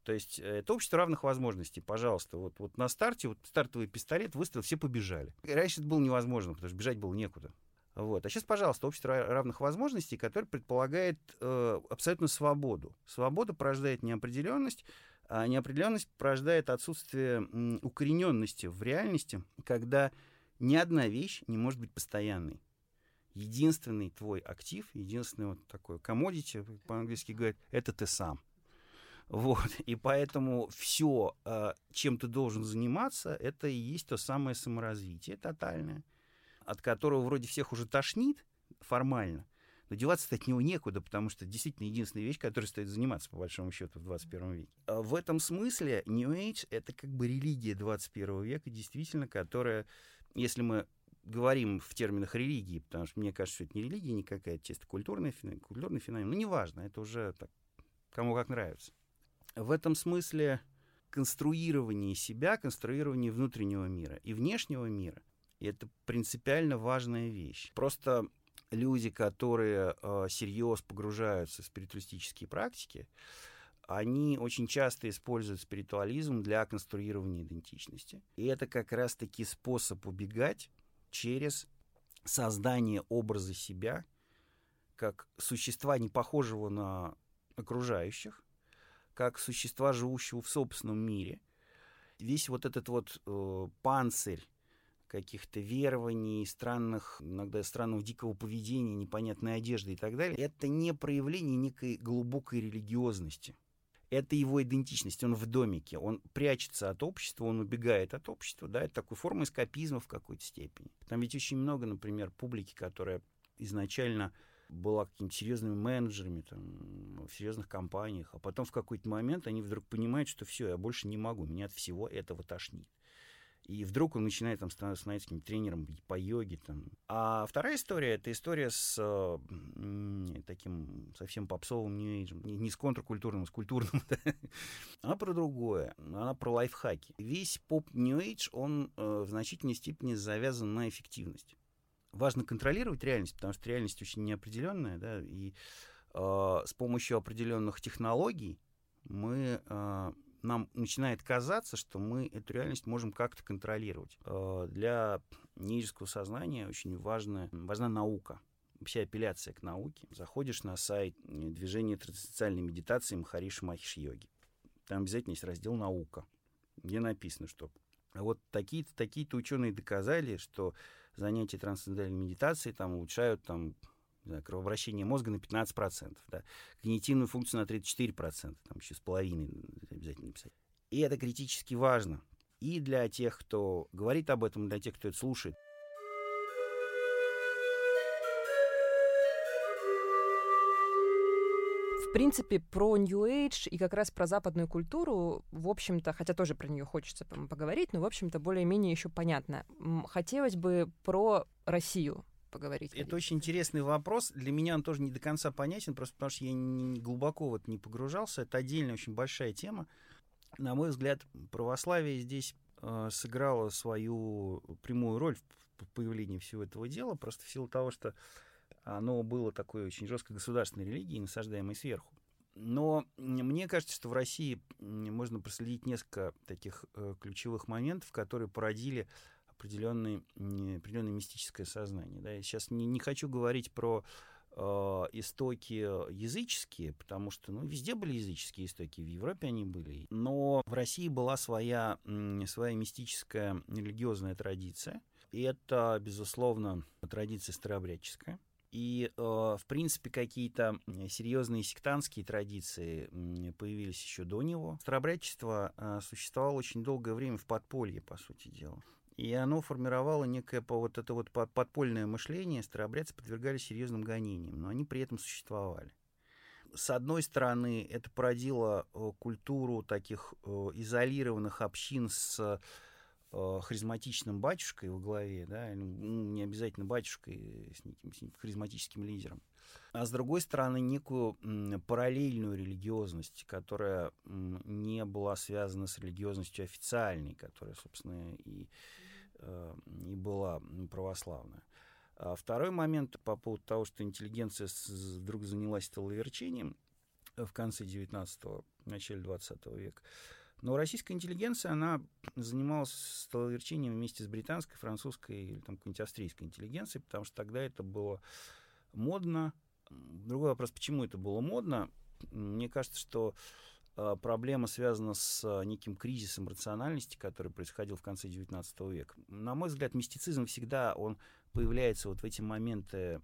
То есть э, это общество равных возможностей, пожалуйста. Вот, вот на старте, вот стартовый пистолет выставил, все побежали. Раньше это было невозможно, потому что бежать было некуда. Вот. А сейчас, пожалуйста, общество равных возможностей, которое предполагает э, абсолютно свободу. Свобода порождает неопределенность, а неопределенность порождает отсутствие укорененности в реальности, когда ни одна вещь не может быть постоянной единственный твой актив, единственный вот такой commodity, по-английски говорят, это ты сам. Вот, и поэтому все, а, чем ты должен заниматься, это и есть то самое саморазвитие тотальное, от которого вроде всех уже тошнит формально, но деваться от него некуда, потому что действительно единственная вещь, которой стоит заниматься, по большому счету, в 21 веке. А в этом смысле New Age — это как бы религия 21 века, действительно, которая, если мы говорим в терминах религии, потому что мне кажется, что это не религия никакая, чисто культурный феномен, культурный феномен. Ну, неважно, это уже так, кому как нравится. В этом смысле конструирование себя, конструирование внутреннего мира и внешнего мира — это принципиально важная вещь. Просто люди, которые э, серьезно погружаются в спиритуалистические практики, они очень часто используют спиритуализм для конструирования идентичности. И это как раз-таки способ убегать через создание образа себя как существа, не похожего на окружающих, как существа, живущего в собственном мире. Весь вот этот вот э, панцирь каких-то верований, странных, иногда странного дикого поведения, непонятной одежды и так далее, это не проявление некой глубокой религиозности это его идентичность, он в домике, он прячется от общества, он убегает от общества, да, это такой форма эскапизма в какой-то степени. Там ведь очень много, например, публики, которая изначально была какими-то серьезными менеджерами там, в серьезных компаниях, а потом в какой-то момент они вдруг понимают, что все, я больше не могу, меня от всего этого тошнит. И вдруг он начинает там становиться каким-то тренером по йоге. Там. А вторая история — это история с э, таким совсем попсовым. Не, не с контркультурным, а с культурным. [laughs] Да? Она про другое. Она про лайфхаки. Весь поп нью-эйдж, он э, в значительной степени завязан на эффективность. Важно контролировать реальность, потому что реальность очень неопределенная, да, и э, с помощью определенных технологий мы э, нам начинает казаться, что мы эту реальность можем как-то контролировать. Э, для нижеского сознания очень важна, важна наука вся апелляция к науке. Заходишь на сайт движения трансоциальной медитации Махариши Махиш Йоги. Там обязательно есть раздел «Наука», где написано, что вот такие-то такие ученые доказали, что занятия трансцендентальной медитацией там улучшают там, знаю, кровообращение мозга на 15%, да, когнитивную функцию на 34%, там еще с половиной обязательно написать. И это критически важно и для тех, кто говорит об этом, и для тех, кто это слушает. В принципе, про New Age и как раз про западную культуру, в общем-то, хотя тоже про нее хочется поговорить, но, в общем-то, более-менее еще понятно. Хотелось бы про Россию поговорить. Это очень интересный вопрос. Для меня он тоже не до конца понятен, просто потому что я не, глубоко вот не погружался. Это отдельная очень большая тема. На мой взгляд, православие здесь э, сыграло свою прямую роль в появлении всего этого дела, просто в силу того, что оно было такой очень жесткой государственной религией, насаждаемой сверху. Но мне кажется, что в России можно проследить несколько таких э, ключевых моментов, которые породили определенное, определенное мистическое сознание. Да? Я сейчас не, не хочу говорить про э, истоки языческие, потому что ну, везде были языческие истоки, в Европе они были. Но в России была своя, своя мистическая религиозная традиция. И это, безусловно, традиция старообрядческая. И, э, в принципе, какие-то серьезные сектантские традиции появились еще до него. Старообрядчество э, существовало очень долгое время в подполье, по сути дела. И оно формировало некое вот это вот подпольное мышление. Старообрядцы подвергались серьезным гонениям, но они при этом существовали. С одной стороны, это породило э, культуру таких изолированных общин с э, харизматичным батюшкой во главе, да, ну, не обязательно батюшкой, с неким, с харизматическим лидером, а с другой стороны некую параллельную религиозность, которая не была связана с религиозностью официальной, которая, собственно, и, э, и была православная. А второй момент по поводу того, что интеллигенция вдруг занялась столоверчением в конце 19-го, начале 20 века, но российская интеллигенция, она занималась столоверчением вместе с британской, французской или там какой-нибудь австрийской интеллигенцией, потому что тогда это было модно. Другой вопрос, почему это было модно? Мне кажется, что э, проблема связана с э, неким кризисом рациональности, который происходил в конце XIX века. На мой взгляд, мистицизм всегда он появляется вот в эти моменты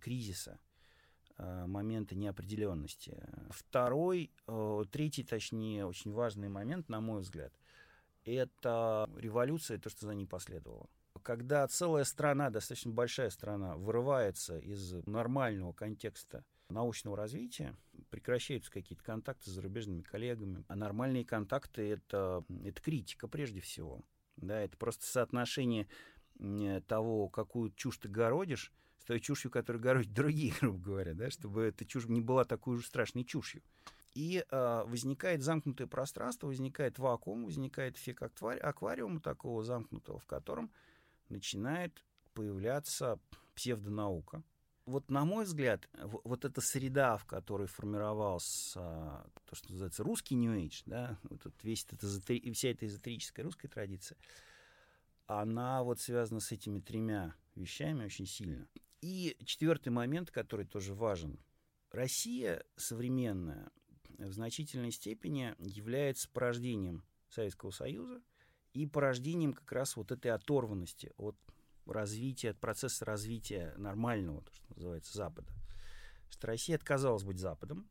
кризиса Э, моменты неопределенности. Второй, третий, точнее, очень важный момент, на мой взгляд, это революция, то, что за ней последовало. Когда целая страна, достаточно большая страна, вырывается из нормального контекста научного развития, прекращаются какие-то контакты с зарубежными коллегами. А нормальные контакты это, это критика прежде всего. Да, это просто соотношение того, какую чушь ты городишь, той чушью, которую городят другие, [laughs] грубо говоря, да, чтобы эта чушь не была такой уж страшной чушью. И э, возникает замкнутое пространство, возникает вакуум, возникает эффект аквариума такого замкнутого, в котором начинает появляться псевдонаука. Вот на мой взгляд, вот эта среда, в которой формировался то, что называется русский New Age, да, вот весь этот, вся эта эзотерическая русская традиция, она вот связана с этими тремя вещами очень сильно. И четвертый момент, который тоже важен. Россия современная в значительной степени является порождением Советского Союза и порождением как раз вот этой оторванности от развития, от процесса развития нормального, то, что называется, Запада. Что Россия отказалась быть Западом,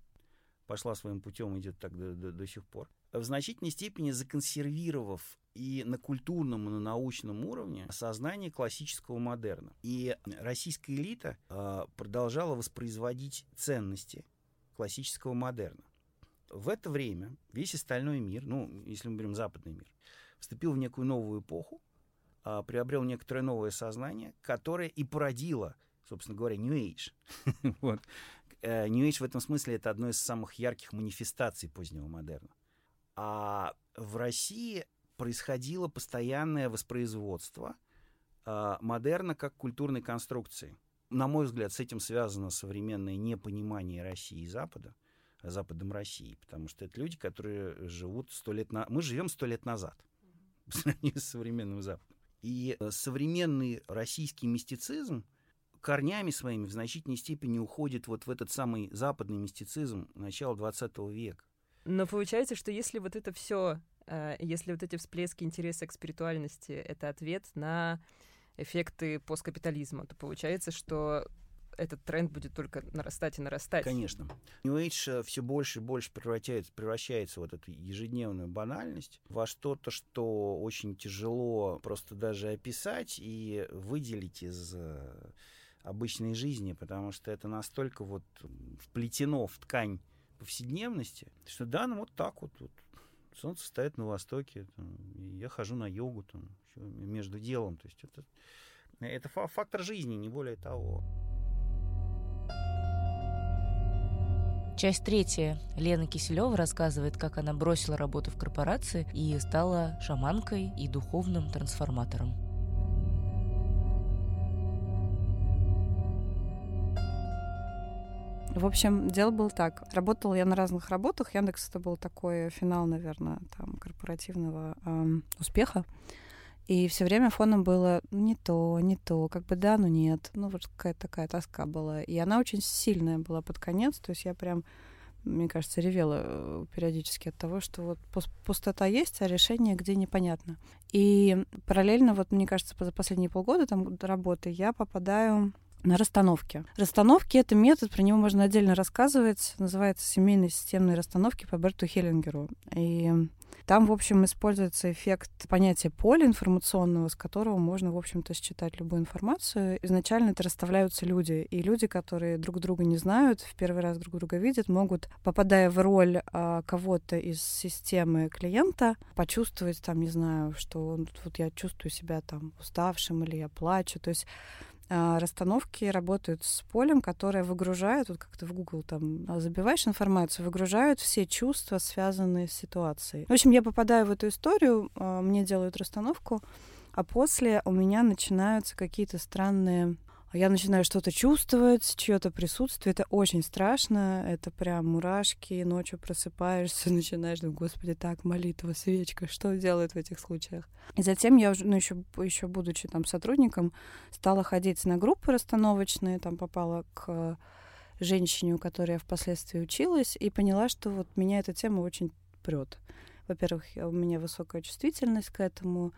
пошла своим путем, идет так до, до, до сих пор, в значительной степени законсервировав и на культурном, и на научном уровне сознание классического модерна. И российская элита э, продолжала воспроизводить ценности классического модерна. В это время весь остальной мир, ну, если мы берем западный мир, вступил в некую новую эпоху, э, приобрел некоторое новое сознание, которое и породило, собственно говоря, New Age. [laughs] вот. Э, New Age в этом смысле это одно из самых ярких манифестаций позднего модерна. А в России происходило постоянное воспроизводство э, модерна как культурной конструкции. На мой взгляд, с этим связано современное непонимание России и Запада, Западом России, потому что это люди, которые живут сто лет на... Мы живем сто лет назад [laughs] по сравнению с современным Западом. И э, современный российский мистицизм корнями своими в значительной степени уходит вот в этот самый западный мистицизм начала 20 века. Но получается, что если вот это все, э, если вот эти всплески интереса к спиритуальности — это ответ на эффекты посткапитализма, то получается, что этот тренд будет только нарастать и нарастать. Конечно. New Age э, все больше и больше превращается, превращается вот эту ежедневную банальность во что-то, что очень тяжело просто даже описать и выделить из э, обычной жизни, потому что это настолько вот вплетено в ткань повседневности, что да, ну вот так вот, вот солнце стоит на востоке, там, я хожу на йогу там, между делом. То есть это, это фактор жизни, не более того. Часть третья. Лена Киселева рассказывает, как она бросила работу в корпорации и стала шаманкой и духовным трансформатором. В общем, дело было так. Работала я на разных работах. Яндекс это был такой финал, наверное, там корпоративного эм, успеха. И все время фоном было «Ну, не то, не то, как бы да, но нет. Ну, вот какая-то такая тоска была. И она очень сильная была под конец. То есть я прям, мне кажется, ревела э, периодически от того, что вот пустота есть, а решение где непонятно. И параллельно, вот мне кажется, за последние полгода там работы я попадаю на расстановке. Расстановки — это метод, про него можно отдельно рассказывать. Называется семейные системные расстановки по Берту Хеллингеру. И там, в общем, используется эффект понятия поля информационного, с которого можно, в общем-то, считать любую информацию. Изначально это расставляются люди, и люди, которые друг друга не знают, в первый раз друг друга видят, могут, попадая в роль а, кого-то из системы клиента, почувствовать, там, не знаю, что вот я чувствую себя там уставшим или я плачу. То есть расстановки работают с полем, которое выгружает, вот как ты в Google там а, забиваешь информацию, выгружают все чувства, связанные с ситуацией. В общем, я попадаю в эту историю, а, мне делают расстановку, а после у меня начинаются какие-то странные я начинаю что-то чувствовать, чье-то присутствие. Это очень страшно. Это прям мурашки. Ночью просыпаешься, [laughs] начинаешь думать, господи, так, молитва, свечка, что делают в этих случаях? И затем я уже, ну, еще, еще будучи там сотрудником, стала ходить на группы расстановочные, там попала к женщине, у которой я впоследствии училась, и поняла, что вот меня эта тема очень прет. Во-первых, у меня высокая чувствительность к этому,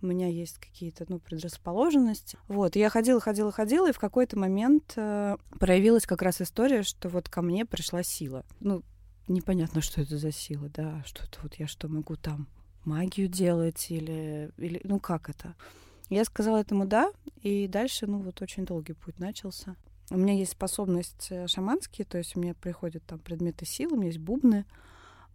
у меня есть какие-то, ну, предрасположенности. Вот, я ходила, ходила, ходила, и в какой-то момент э, проявилась как раз история, что вот ко мне пришла сила. Ну, непонятно, что это за сила, да, что это вот я что могу там магию делать или, или ну как это? Я сказала этому да, и дальше, ну вот очень долгий путь начался. У меня есть способность э, шаманские, то есть у меня приходят там предметы силы, у меня есть бубны,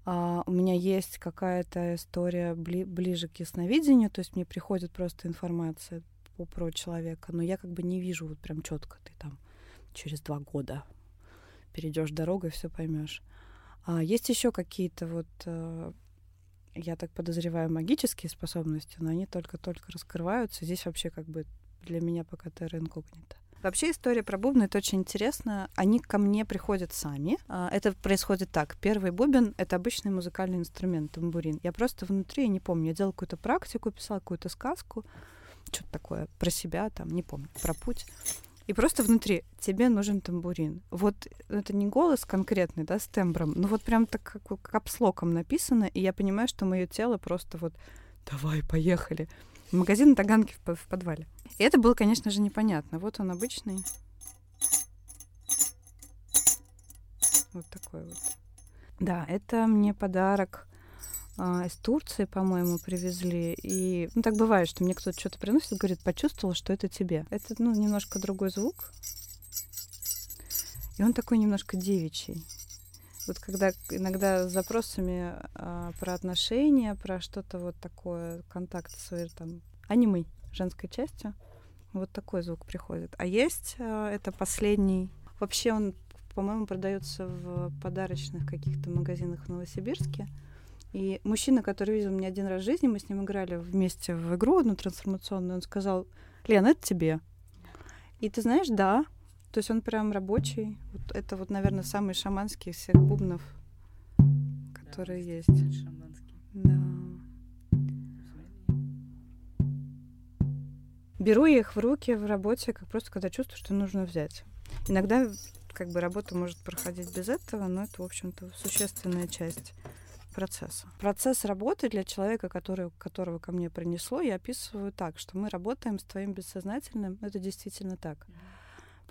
а, у меня есть какая-то история бли- ближе к ясновидению, то есть мне приходит просто информация по, про человека, но я как бы не вижу вот прям четко ты там через два года перейдешь дорогу и все поймешь. А есть еще какие-то вот, э, я так подозреваю, магические способности, но они только-только раскрываются. Здесь вообще как бы для меня пока терра инкогнито. Вообще история про бубны это очень интересно. Они ко мне приходят сами. А, это происходит так. Первый бубен — это обычный музыкальный инструмент, тамбурин. Я просто внутри, я не помню, я делала какую-то практику, писала какую-то сказку, что-то такое про себя, там, не помню, про путь. И просто внутри тебе нужен тамбурин. Вот это не голос конкретный, да, с тембром, но вот прям так как капслоком написано, и я понимаю, что мое тело просто вот давай, поехали. Магазин на Таганке в, в подвале. И это было, конечно же, непонятно. Вот он обычный. Вот такой вот. Да, это мне подарок а, из Турции, по-моему, привезли. И ну, так бывает, что мне кто-то что-то приносит, говорит, почувствовал, что это тебе. Это, ну, немножко другой звук. И он такой немножко девичий. Вот когда иногда с запросами а, про отношения, про что-то вот такое, контакт с там, аниме женской частью, вот такой звук приходит. А есть а, это последний. Вообще он, по-моему, продается в подарочных каких-то магазинах в Новосибирске. И мужчина, который видел меня один раз в жизни, мы с ним играли вместе в игру одну трансформационную, он сказал, Лена, это тебе. И ты знаешь, да, то есть он прям рабочий. Вот это вот, наверное, самый шаманский из всех бубнов, которые да, есть. Шаманский. Да. Беру их в руки в работе, как просто когда чувствую, что нужно взять. Иногда как бы работа может проходить без этого, но это, в общем-то, существенная часть процесса. Процесс работы для человека, который, которого ко мне принесло, я описываю так, что мы работаем с твоим бессознательным. Это действительно так. Mm-hmm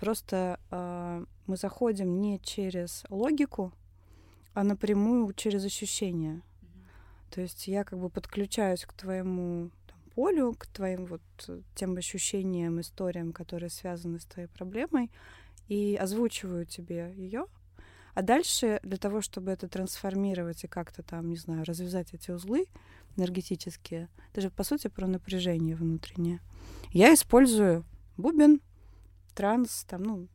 Просто э, мы заходим не через логику, а напрямую через ощущения. То есть я как бы подключаюсь к твоему там, полю, к твоим вот тем ощущениям, историям, которые связаны с твоей проблемой, и озвучиваю тебе ее, А дальше для того, чтобы это трансформировать и как-то там, не знаю, развязать эти узлы энергетические, это же по сути про напряжение внутреннее. Я использую бубен, транс, там, ну,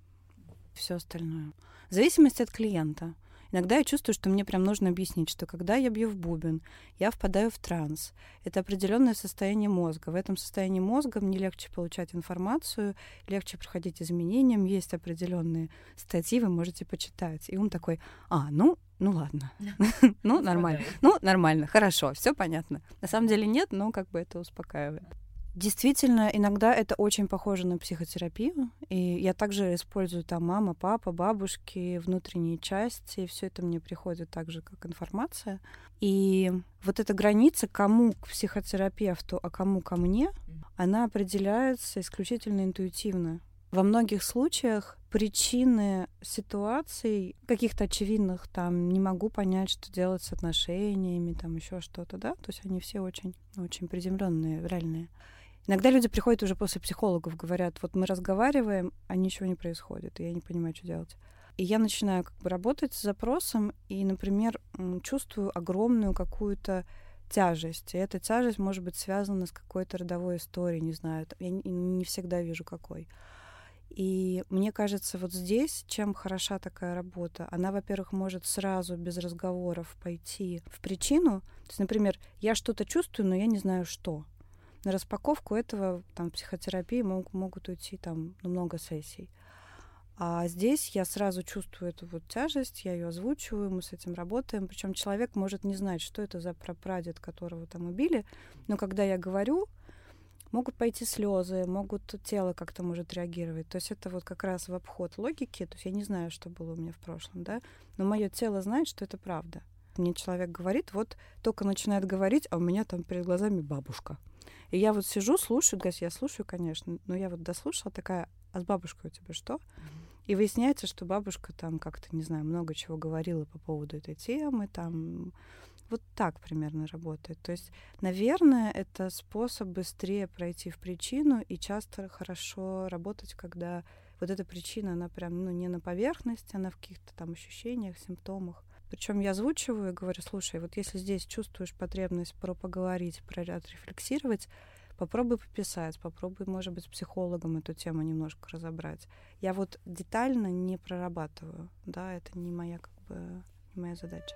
все остальное. В зависимости от клиента. Иногда я чувствую, что мне прям нужно объяснить, что когда я бью в бубен, я впадаю в транс. Это определенное состояние мозга. В этом состоянии мозга мне легче получать информацию, легче проходить изменениям. Есть определенные статьи, вы можете почитать. И он такой, а, ну, ну ладно, [laughs] ну нормально, ну нормально, хорошо, все понятно. На самом деле нет, но как бы это успокаивает. Действительно, иногда это очень похоже на психотерапию. И я также использую там мама, папа, бабушки, внутренние части. И все это мне приходит так же, как информация. И вот эта граница, кому к психотерапевту, а кому ко мне, она определяется исключительно интуитивно. Во многих случаях причины ситуаций каких-то очевидных там не могу понять, что делать с отношениями, там еще что-то, да, то есть они все очень, очень приземленные, реальные. Иногда люди приходят уже после психологов, говорят, вот мы разговариваем, а ничего не происходит, и я не понимаю, что делать. И я начинаю как бы работать с запросом, и, например, чувствую огромную какую-то тяжесть. И эта тяжесть может быть связана с какой-то родовой историей, не знаю. Я не, всегда вижу какой. И мне кажется, вот здесь, чем хороша такая работа, она, во-первых, может сразу без разговоров пойти в причину. То есть, например, я что-то чувствую, но я не знаю, что на распаковку этого там психотерапии мог, могут уйти там ну, много сессий. А здесь я сразу чувствую эту вот тяжесть, я ее озвучиваю, мы с этим работаем. Причем человек может не знать, что это за прапрадед, которого там убили, но когда я говорю, могут пойти слезы, могут тело как-то может реагировать. То есть это вот как раз в обход логики. То есть я не знаю, что было у меня в прошлом, да, но мое тело знает, что это правда. Мне человек говорит, вот только начинает говорить, а у меня там перед глазами бабушка. И я вот сижу, слушаю, говорю, я слушаю, конечно, но я вот дослушала такая, а с бабушкой у тебя что? И выясняется, что бабушка там как-то, не знаю, много чего говорила по поводу этой темы, там вот так примерно работает. То есть, наверное, это способ быстрее пройти в причину и часто хорошо работать, когда вот эта причина, она прям, ну, не на поверхности, она в каких-то там ощущениях, симптомах. Причем я озвучиваю и говорю, слушай, вот если здесь чувствуешь потребность про поговорить, про отрефлексировать, попробуй пописать, попробуй, может быть, с психологом эту тему немножко разобрать. Я вот детально не прорабатываю, да, это не моя как бы не моя задача.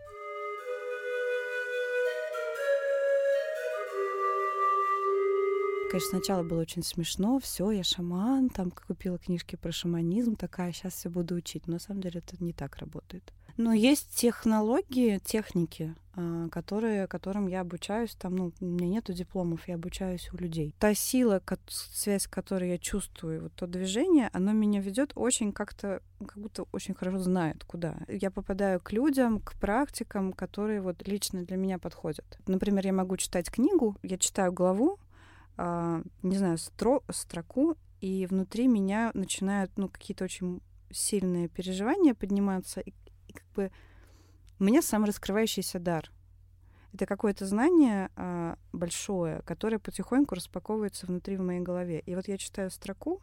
конечно, сначала было очень смешно, все, я шаман, там купила книжки про шаманизм, такая, сейчас все буду учить. Но на самом деле это не так работает. Но есть технологии, техники, а, которые, которым я обучаюсь. Там, ну, у меня нету дипломов, я обучаюсь у людей. Та сила, связь, которую я чувствую, вот то движение, оно меня ведет очень как-то, как будто очень хорошо знает, куда. Я попадаю к людям, к практикам, которые вот лично для меня подходят. Например, я могу читать книгу, я читаю главу, а, не знаю, стро строку, и внутри меня начинают, ну, какие-то очень сильные переживания подниматься, и, бы у меня сам раскрывающийся дар. Это какое-то знание а, большое, которое потихоньку распаковывается внутри в моей голове. И вот я читаю строку,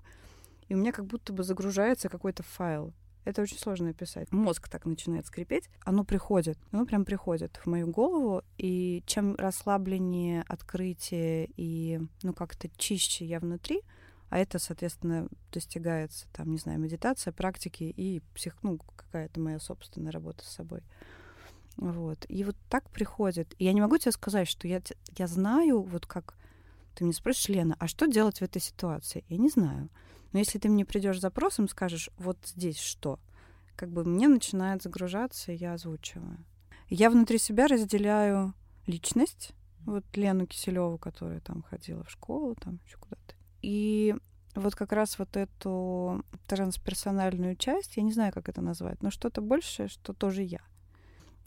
и у меня как будто бы загружается какой-то файл. Это очень сложно описать. Мозг так начинает скрипеть. Оно приходит. Оно прям приходит в мою голову. И чем расслабленнее открытие и, ну, как-то чище я внутри, а это, соответственно, достигается, там, не знаю, медитация, практики и псих, ну, какая-то моя собственная работа с собой. Вот. И вот так приходит. И я не могу тебе сказать, что я, я знаю, вот как ты мне спросишь, Лена, а что делать в этой ситуации? Я не знаю. Но если ты мне придешь запросом, скажешь, вот здесь что, как бы мне начинает загружаться, и я озвучиваю. Я внутри себя разделяю личность, вот Лену Киселеву, которая там ходила в школу, там еще куда-то. И вот как раз вот эту трансперсональную часть, я не знаю, как это назвать, но что-то большее, что тоже я.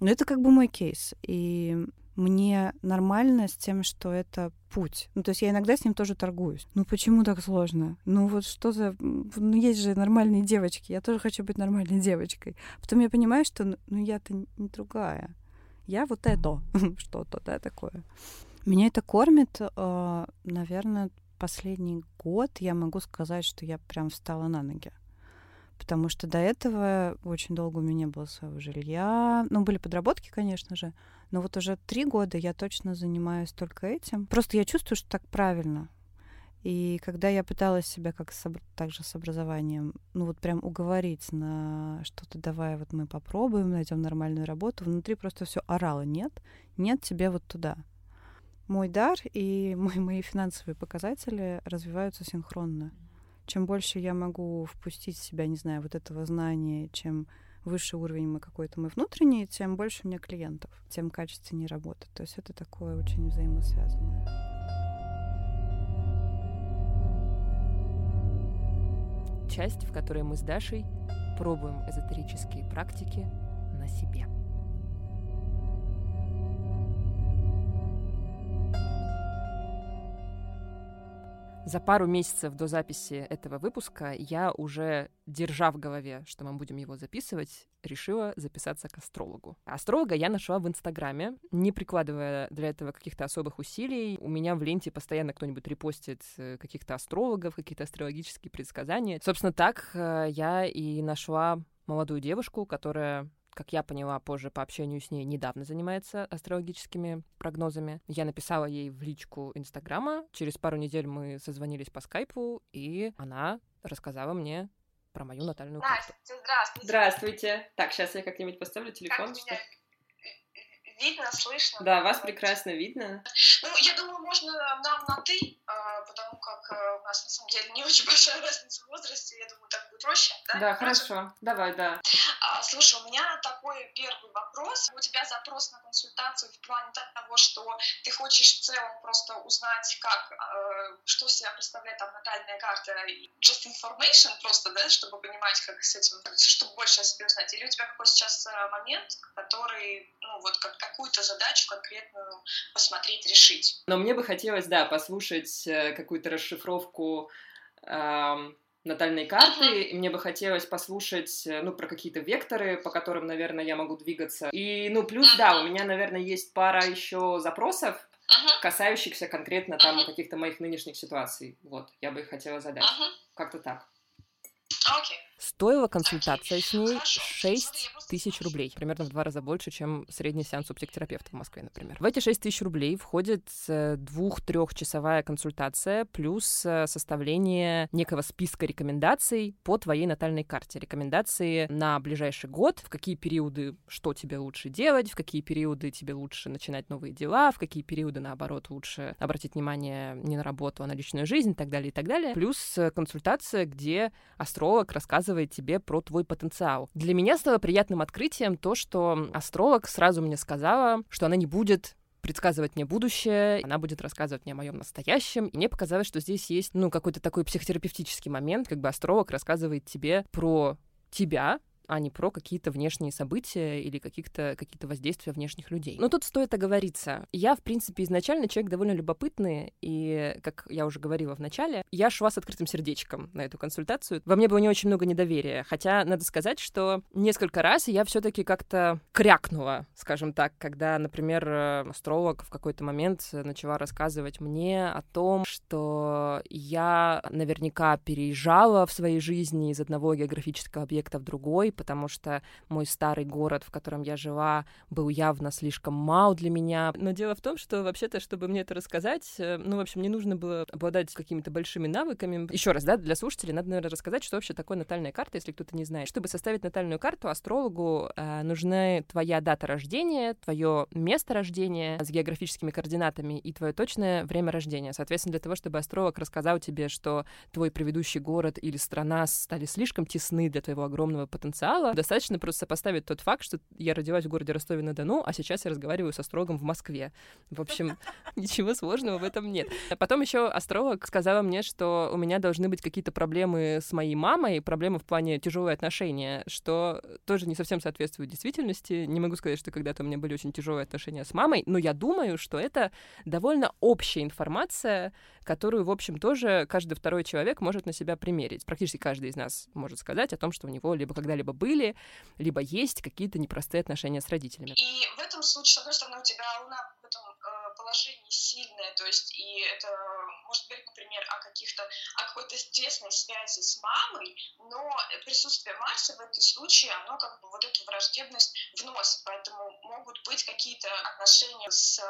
Но это как бы мой кейс. И мне нормально с тем, что это путь. Ну, то есть я иногда с ним тоже торгуюсь. Ну, почему так сложно? Ну, вот что за... Ну, есть же нормальные девочки. Я тоже хочу быть нормальной девочкой. Потом я понимаю, что, ну, я-то не другая. Я вот это [laughs] что-то, да, такое. Меня это кормит, э, наверное, последний год я могу сказать, что я прям встала на ноги. потому что до этого очень долго у меня не было своего жилья. Ну, были подработки, конечно же, но вот уже три года я точно занимаюсь только этим. Просто я чувствую, что так правильно. И когда я пыталась себя как с, также с образованием, ну вот прям уговорить на что-то, давай вот мы попробуем, найдем нормальную работу, внутри просто все орало, нет, нет тебе вот туда. Мой дар и [laughs] мои, мои финансовые показатели развиваются синхронно. Чем больше я могу впустить в себя, не знаю, вот этого знания, чем выше уровень мы какой-то мы внутренний, тем больше у меня клиентов, тем качественнее работа. То есть это такое очень взаимосвязанное. часть, в которой мы с Дашей пробуем эзотерические практики на себе. За пару месяцев до записи этого выпуска я уже, держа в голове, что мы будем его записывать, решила записаться к астрологу. Астролога я нашла в Инстаграме, не прикладывая для этого каких-то особых усилий. У меня в ленте постоянно кто-нибудь репостит э, каких-то астрологов, какие-то астрологические предсказания. Собственно, так э, я и нашла молодую девушку, которая как я поняла позже по общению с ней, недавно занимается астрологическими прогнозами. Я написала ей в личку Инстаграма. Через пару недель мы созвонились по скайпу, и она рассказала мне про мою натальную Настя, карту. здравствуйте. Здравствуйте. Так, сейчас я как-нибудь поставлю телефон. Как меня видно, слышно? Да, вас прекрасно видно. Ну, я думаю, можно нам на «ты», потому как э, у нас, на самом деле, не очень [laughs] большая разница в возрасте. Я думаю, так будет проще. Да, да хорошо. Давай, да. А, слушай, у меня такой первый вопрос. У тебя запрос на консультацию в плане того, что ты хочешь в целом просто узнать, как, э, что себя представляет там натальная карта, just information просто, да, чтобы понимать, как с этим, чтобы больше о себе узнать. Или у тебя какой сейчас э, момент, который, ну, вот как, какую-то задачу конкретную посмотреть, решить. Но мне бы хотелось, да, послушать э, какую-то расшифровку эм, натальной карты, и мне бы хотелось послушать, э, ну, про какие-то векторы, по которым, наверное, я могу двигаться. И, ну, плюс, да, у меня, наверное, есть пара еще запросов, касающихся конкретно там каких-то моих нынешних ситуаций. Вот, я бы их хотела задать. Как-то так. Стоила консультация с ней 6 тысяч рублей, примерно в два раза больше, чем средний сеанс у психотерапевта в Москве, например. В эти 6 тысяч рублей входит э, двух-трехчасовая консультация плюс э, составление некого списка рекомендаций по твоей натальной карте. Рекомендации на ближайший год, в какие периоды что тебе лучше делать, в какие периоды тебе лучше начинать новые дела, в какие периоды, наоборот, лучше обратить внимание не на работу, а на личную жизнь и так далее, и так далее. Плюс э, консультация, где астролог рассказывает рассказывает тебе про твой потенциал. Для меня стало приятным открытием то, что астролог сразу мне сказала, что она не будет предсказывать мне будущее, она будет рассказывать мне о моем настоящем. И мне показалось, что здесь есть, ну, какой-то такой психотерапевтический момент, как бы астролог рассказывает тебе про тебя, а не про какие-то внешние события или каких-то какие-то воздействия внешних людей. Но тут стоит оговориться. Я, в принципе, изначально человек довольно любопытный, и, как я уже говорила в начале, я шла с открытым сердечком на эту консультацию. Во мне было не очень много недоверия, хотя надо сказать, что несколько раз я все таки как-то крякнула, скажем так, когда, например, астролог в какой-то момент начала рассказывать мне о том, что я наверняка переезжала в своей жизни из одного географического объекта в другой, потому что мой старый город, в котором я жила, был явно слишком мал для меня. Но дело в том, что вообще-то, чтобы мне это рассказать, э, ну, в общем, не нужно было обладать какими-то большими навыками. Еще раз, да, для слушателей надо, наверное, рассказать, что вообще такое натальная карта, если кто-то не знает. Чтобы составить натальную карту, астрологу э, нужны твоя дата рождения, твое место рождения с географическими координатами и твое точное время рождения. Соответственно, для того, чтобы астролог рассказал тебе, что твой предыдущий город или страна стали слишком тесны для твоего огромного потенциала, потенциала. Достаточно просто сопоставить тот факт, что я родилась в городе Ростове-на-Дону, а сейчас я разговариваю с астрологом в Москве. В общем, [laughs] ничего сложного в этом нет. Потом еще астролог сказала мне, что у меня должны быть какие-то проблемы с моей мамой, проблемы в плане тяжелые отношения, что тоже не совсем соответствует действительности. Не могу сказать, что когда-то у меня были очень тяжелые отношения с мамой, но я думаю, что это довольно общая информация, которую, в общем, тоже каждый второй человек может на себя примерить. Практически каждый из нас может сказать о том, что у него либо когда-либо были, либо есть какие-то непростые отношения с родителями. И в этом случае, с одной стороны, у тебя луна в этом э, положении сильная, то есть и это может говорить, например, о каких-то, о какой-то тесной связи с мамой, но присутствие Марса в этом случае, оно как бы вот эту враждебность вносит, поэтому могут быть какие-то отношения с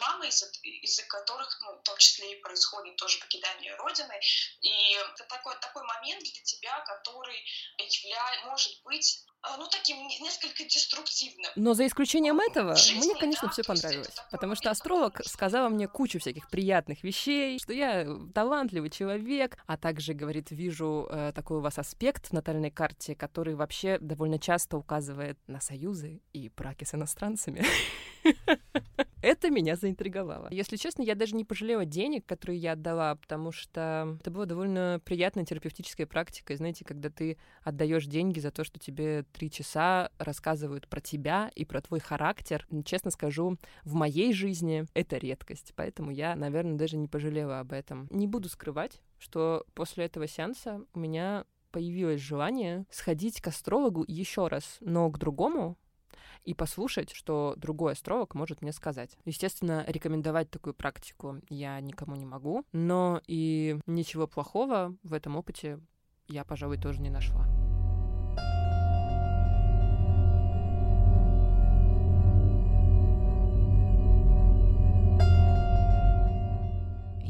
мамой, из-за, из которых, ну, в том числе и происходит тоже покидание Родины, и это такой, такой момент для тебя, который явля... может быть ну, таким несколько деструктивным. Но за исключением этого, жизни, мне, конечно, да, все понравилось. Потому что астролог сказала мне кучу всяких приятных вещей, что я талантливый человек, а также, говорит, вижу э, такой у вас аспект в натальной карте, который вообще довольно часто указывает на союзы и браки с иностранцами. [laughs] Это меня заинтриговало. Если честно, я даже не пожалела денег, которые я отдала, потому что это была довольно приятная терапевтическая практика. И знаете, когда ты отдаешь деньги за то, что тебе три часа рассказывают про тебя и про твой характер, честно скажу, в моей жизни это редкость. Поэтому я, наверное, даже не пожалела об этом. Не буду скрывать, что после этого сеанса у меня появилось желание сходить к астрологу еще раз, но к другому, и послушать, что другой астролог может мне сказать. Естественно, рекомендовать такую практику я никому не могу, но и ничего плохого в этом опыте я, пожалуй, тоже не нашла.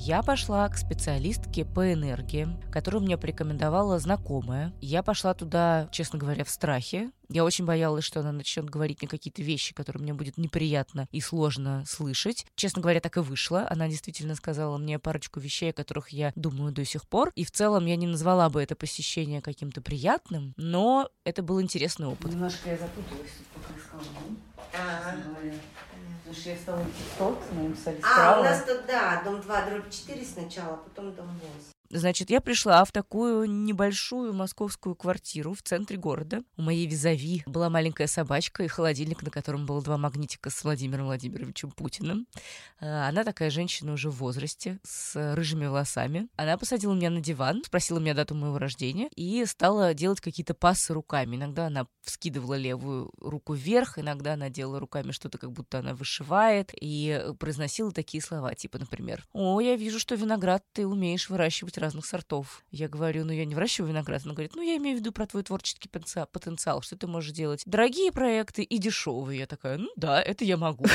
Я пошла к специалистке по энергии, которую мне порекомендовала знакомая. Я пошла туда, честно говоря, в страхе. Я очень боялась, что она начнет говорить мне какие-то вещи, которые мне будет неприятно и сложно слышать. Честно говоря, так и вышло. Она действительно сказала мне парочку вещей, о которых я думаю до сих пор. И в целом я не назвала бы это посещение каким-то приятным, но это был интересный опыт. Немножко я запуталась, пока искала Потому что я стала тот, мы писали А, у нас тут, да, дом 2, дробь 4 сначала, потом дом 8. Значит, я пришла в такую небольшую московскую квартиру в центре города. У моей визави была маленькая собачка и холодильник, на котором было два магнитика с Владимиром Владимировичем Путиным. А, она такая женщина уже в возрасте, с рыжими волосами. Она посадила меня на диван, спросила меня дату моего рождения и стала делать какие-то пассы руками. Иногда она вскидывала левую руку вверх, иногда она делала руками что-то, как будто она вышивает, и произносила такие слова, типа, например, «О, я вижу, что виноград ты умеешь выращивать быть разных сортов. Я говорю, ну я не выращиваю виноград. Она говорит, ну я имею в виду про твой творческий потенциал, что ты можешь делать дорогие проекты и дешевые. Я такая, ну да, это я могу. [laughs]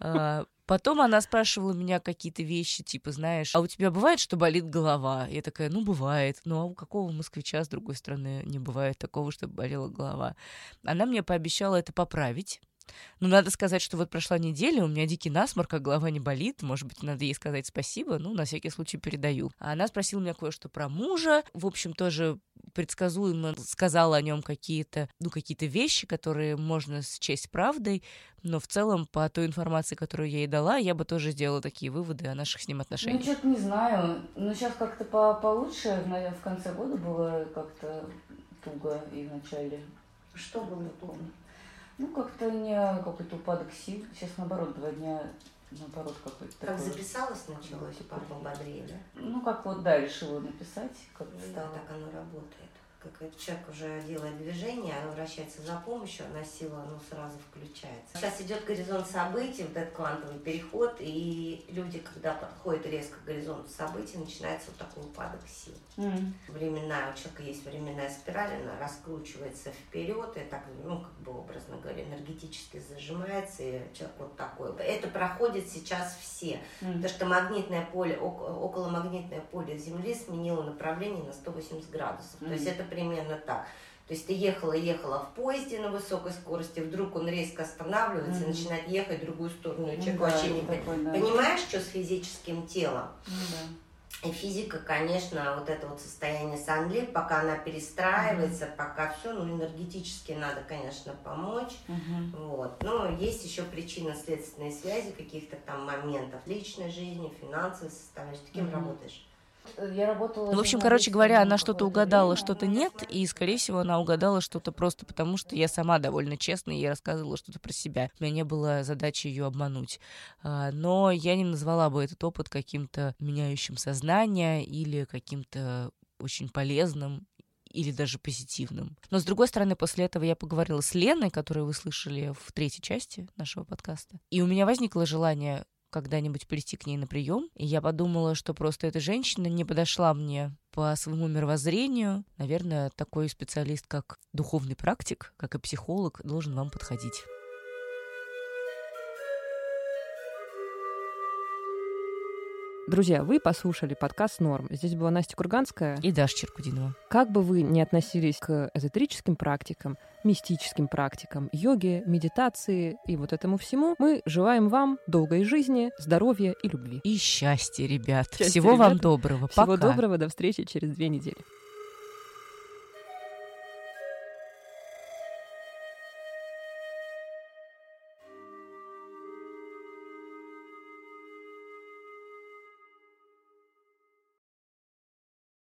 А, потом она спрашивала меня какие-то вещи, типа, знаешь, а у тебя бывает, что болит голова? Я такая, ну, бывает. Ну, а у какого москвича, с другой стороны, не бывает такого, чтобы болела голова? Она мне пообещала это поправить. Ну, надо сказать, что вот прошла неделя, у меня дикий насморк, а голова не болит. Может быть, надо ей сказать спасибо. Ну, на всякий случай передаю. А она спросила меня кое-что про мужа. В общем, тоже предсказуемо сказала о нем какие-то, ну, какие-то вещи, которые можно счесть правдой. Но в целом, по той информации, которую я ей дала, я бы тоже сделала такие выводы о наших с ним отношениях. Ну, что-то не знаю. Но сейчас как-то по получше, наверное, в конце года было как-то туго и в начале. Что было туго? Ну, как-то не какой-то упадок сил. Сейчас, наоборот, два дня наоборот какой-то Как такой... записалась началось, потом бодрее, да? Ну, как вот, да, решила написать. Как да, так оно работает как человек уже делает движение, она обращается за помощью, она сила ну, сразу включается. Сейчас идет горизонт событий, вот этот квантовый переход, и люди, когда подходят резко к горизонту событий, начинается вот такой упадок сил. Mm. Временная, у человека есть временная спираль, она раскручивается вперед, и так, ну, как бы образно говоря, энергетически зажимается, и человек вот такой. Это проходит сейчас все, mm. потому что магнитное поле, около магнитное поле Земли сменило направление на 180 градусов. Mm. То есть это примерно так. То есть ты ехала, ехала в поезде на высокой скорости, вдруг он резко останавливается mm-hmm. и начинает ехать в другую сторону. И человек ну, вообще не такой, да. понимаешь, что с физическим телом. Mm-hmm. И физика, конечно, вот это вот состояние санлип, пока она перестраивается, mm-hmm. пока все, ну, энергетически надо, конечно, помочь. Mm-hmm. Вот. Но есть еще причинно-следственные связи каких-то там моментов личной жизни, финансовой составляющей. Ты кем mm-hmm. работаешь? Я работала... Ну, в общем, короче говоря, она что-то угадала, что-то нет, и, скорее всего, она угадала что-то просто потому, что я сама довольно честно ей рассказывала что-то про себя. У меня не было задачи ее обмануть. А, но я не назвала бы этот опыт каким-то меняющим сознание или каким-то очень полезным или даже позитивным. Но, с другой стороны, после этого я поговорила с Леной, которую вы слышали в третьей части нашего подкаста. И у меня возникло желание когда-нибудь прийти к ней на прием, и я подумала, что просто эта женщина не подошла мне по своему мировоззрению. Наверное, такой специалист, как духовный практик, как и психолог, должен вам подходить. Друзья, вы послушали подкаст «Норм». Здесь была Настя Курганская. И Даша Черкудинова. Как бы вы ни относились к эзотерическим практикам, мистическим практикам, йоге, медитации и вот этому всему, мы желаем вам долгой жизни, здоровья и любви. И счастья, ребят. Счастья, Всего ребята. вам доброго. Всего Пока. доброго, до встречи через две недели.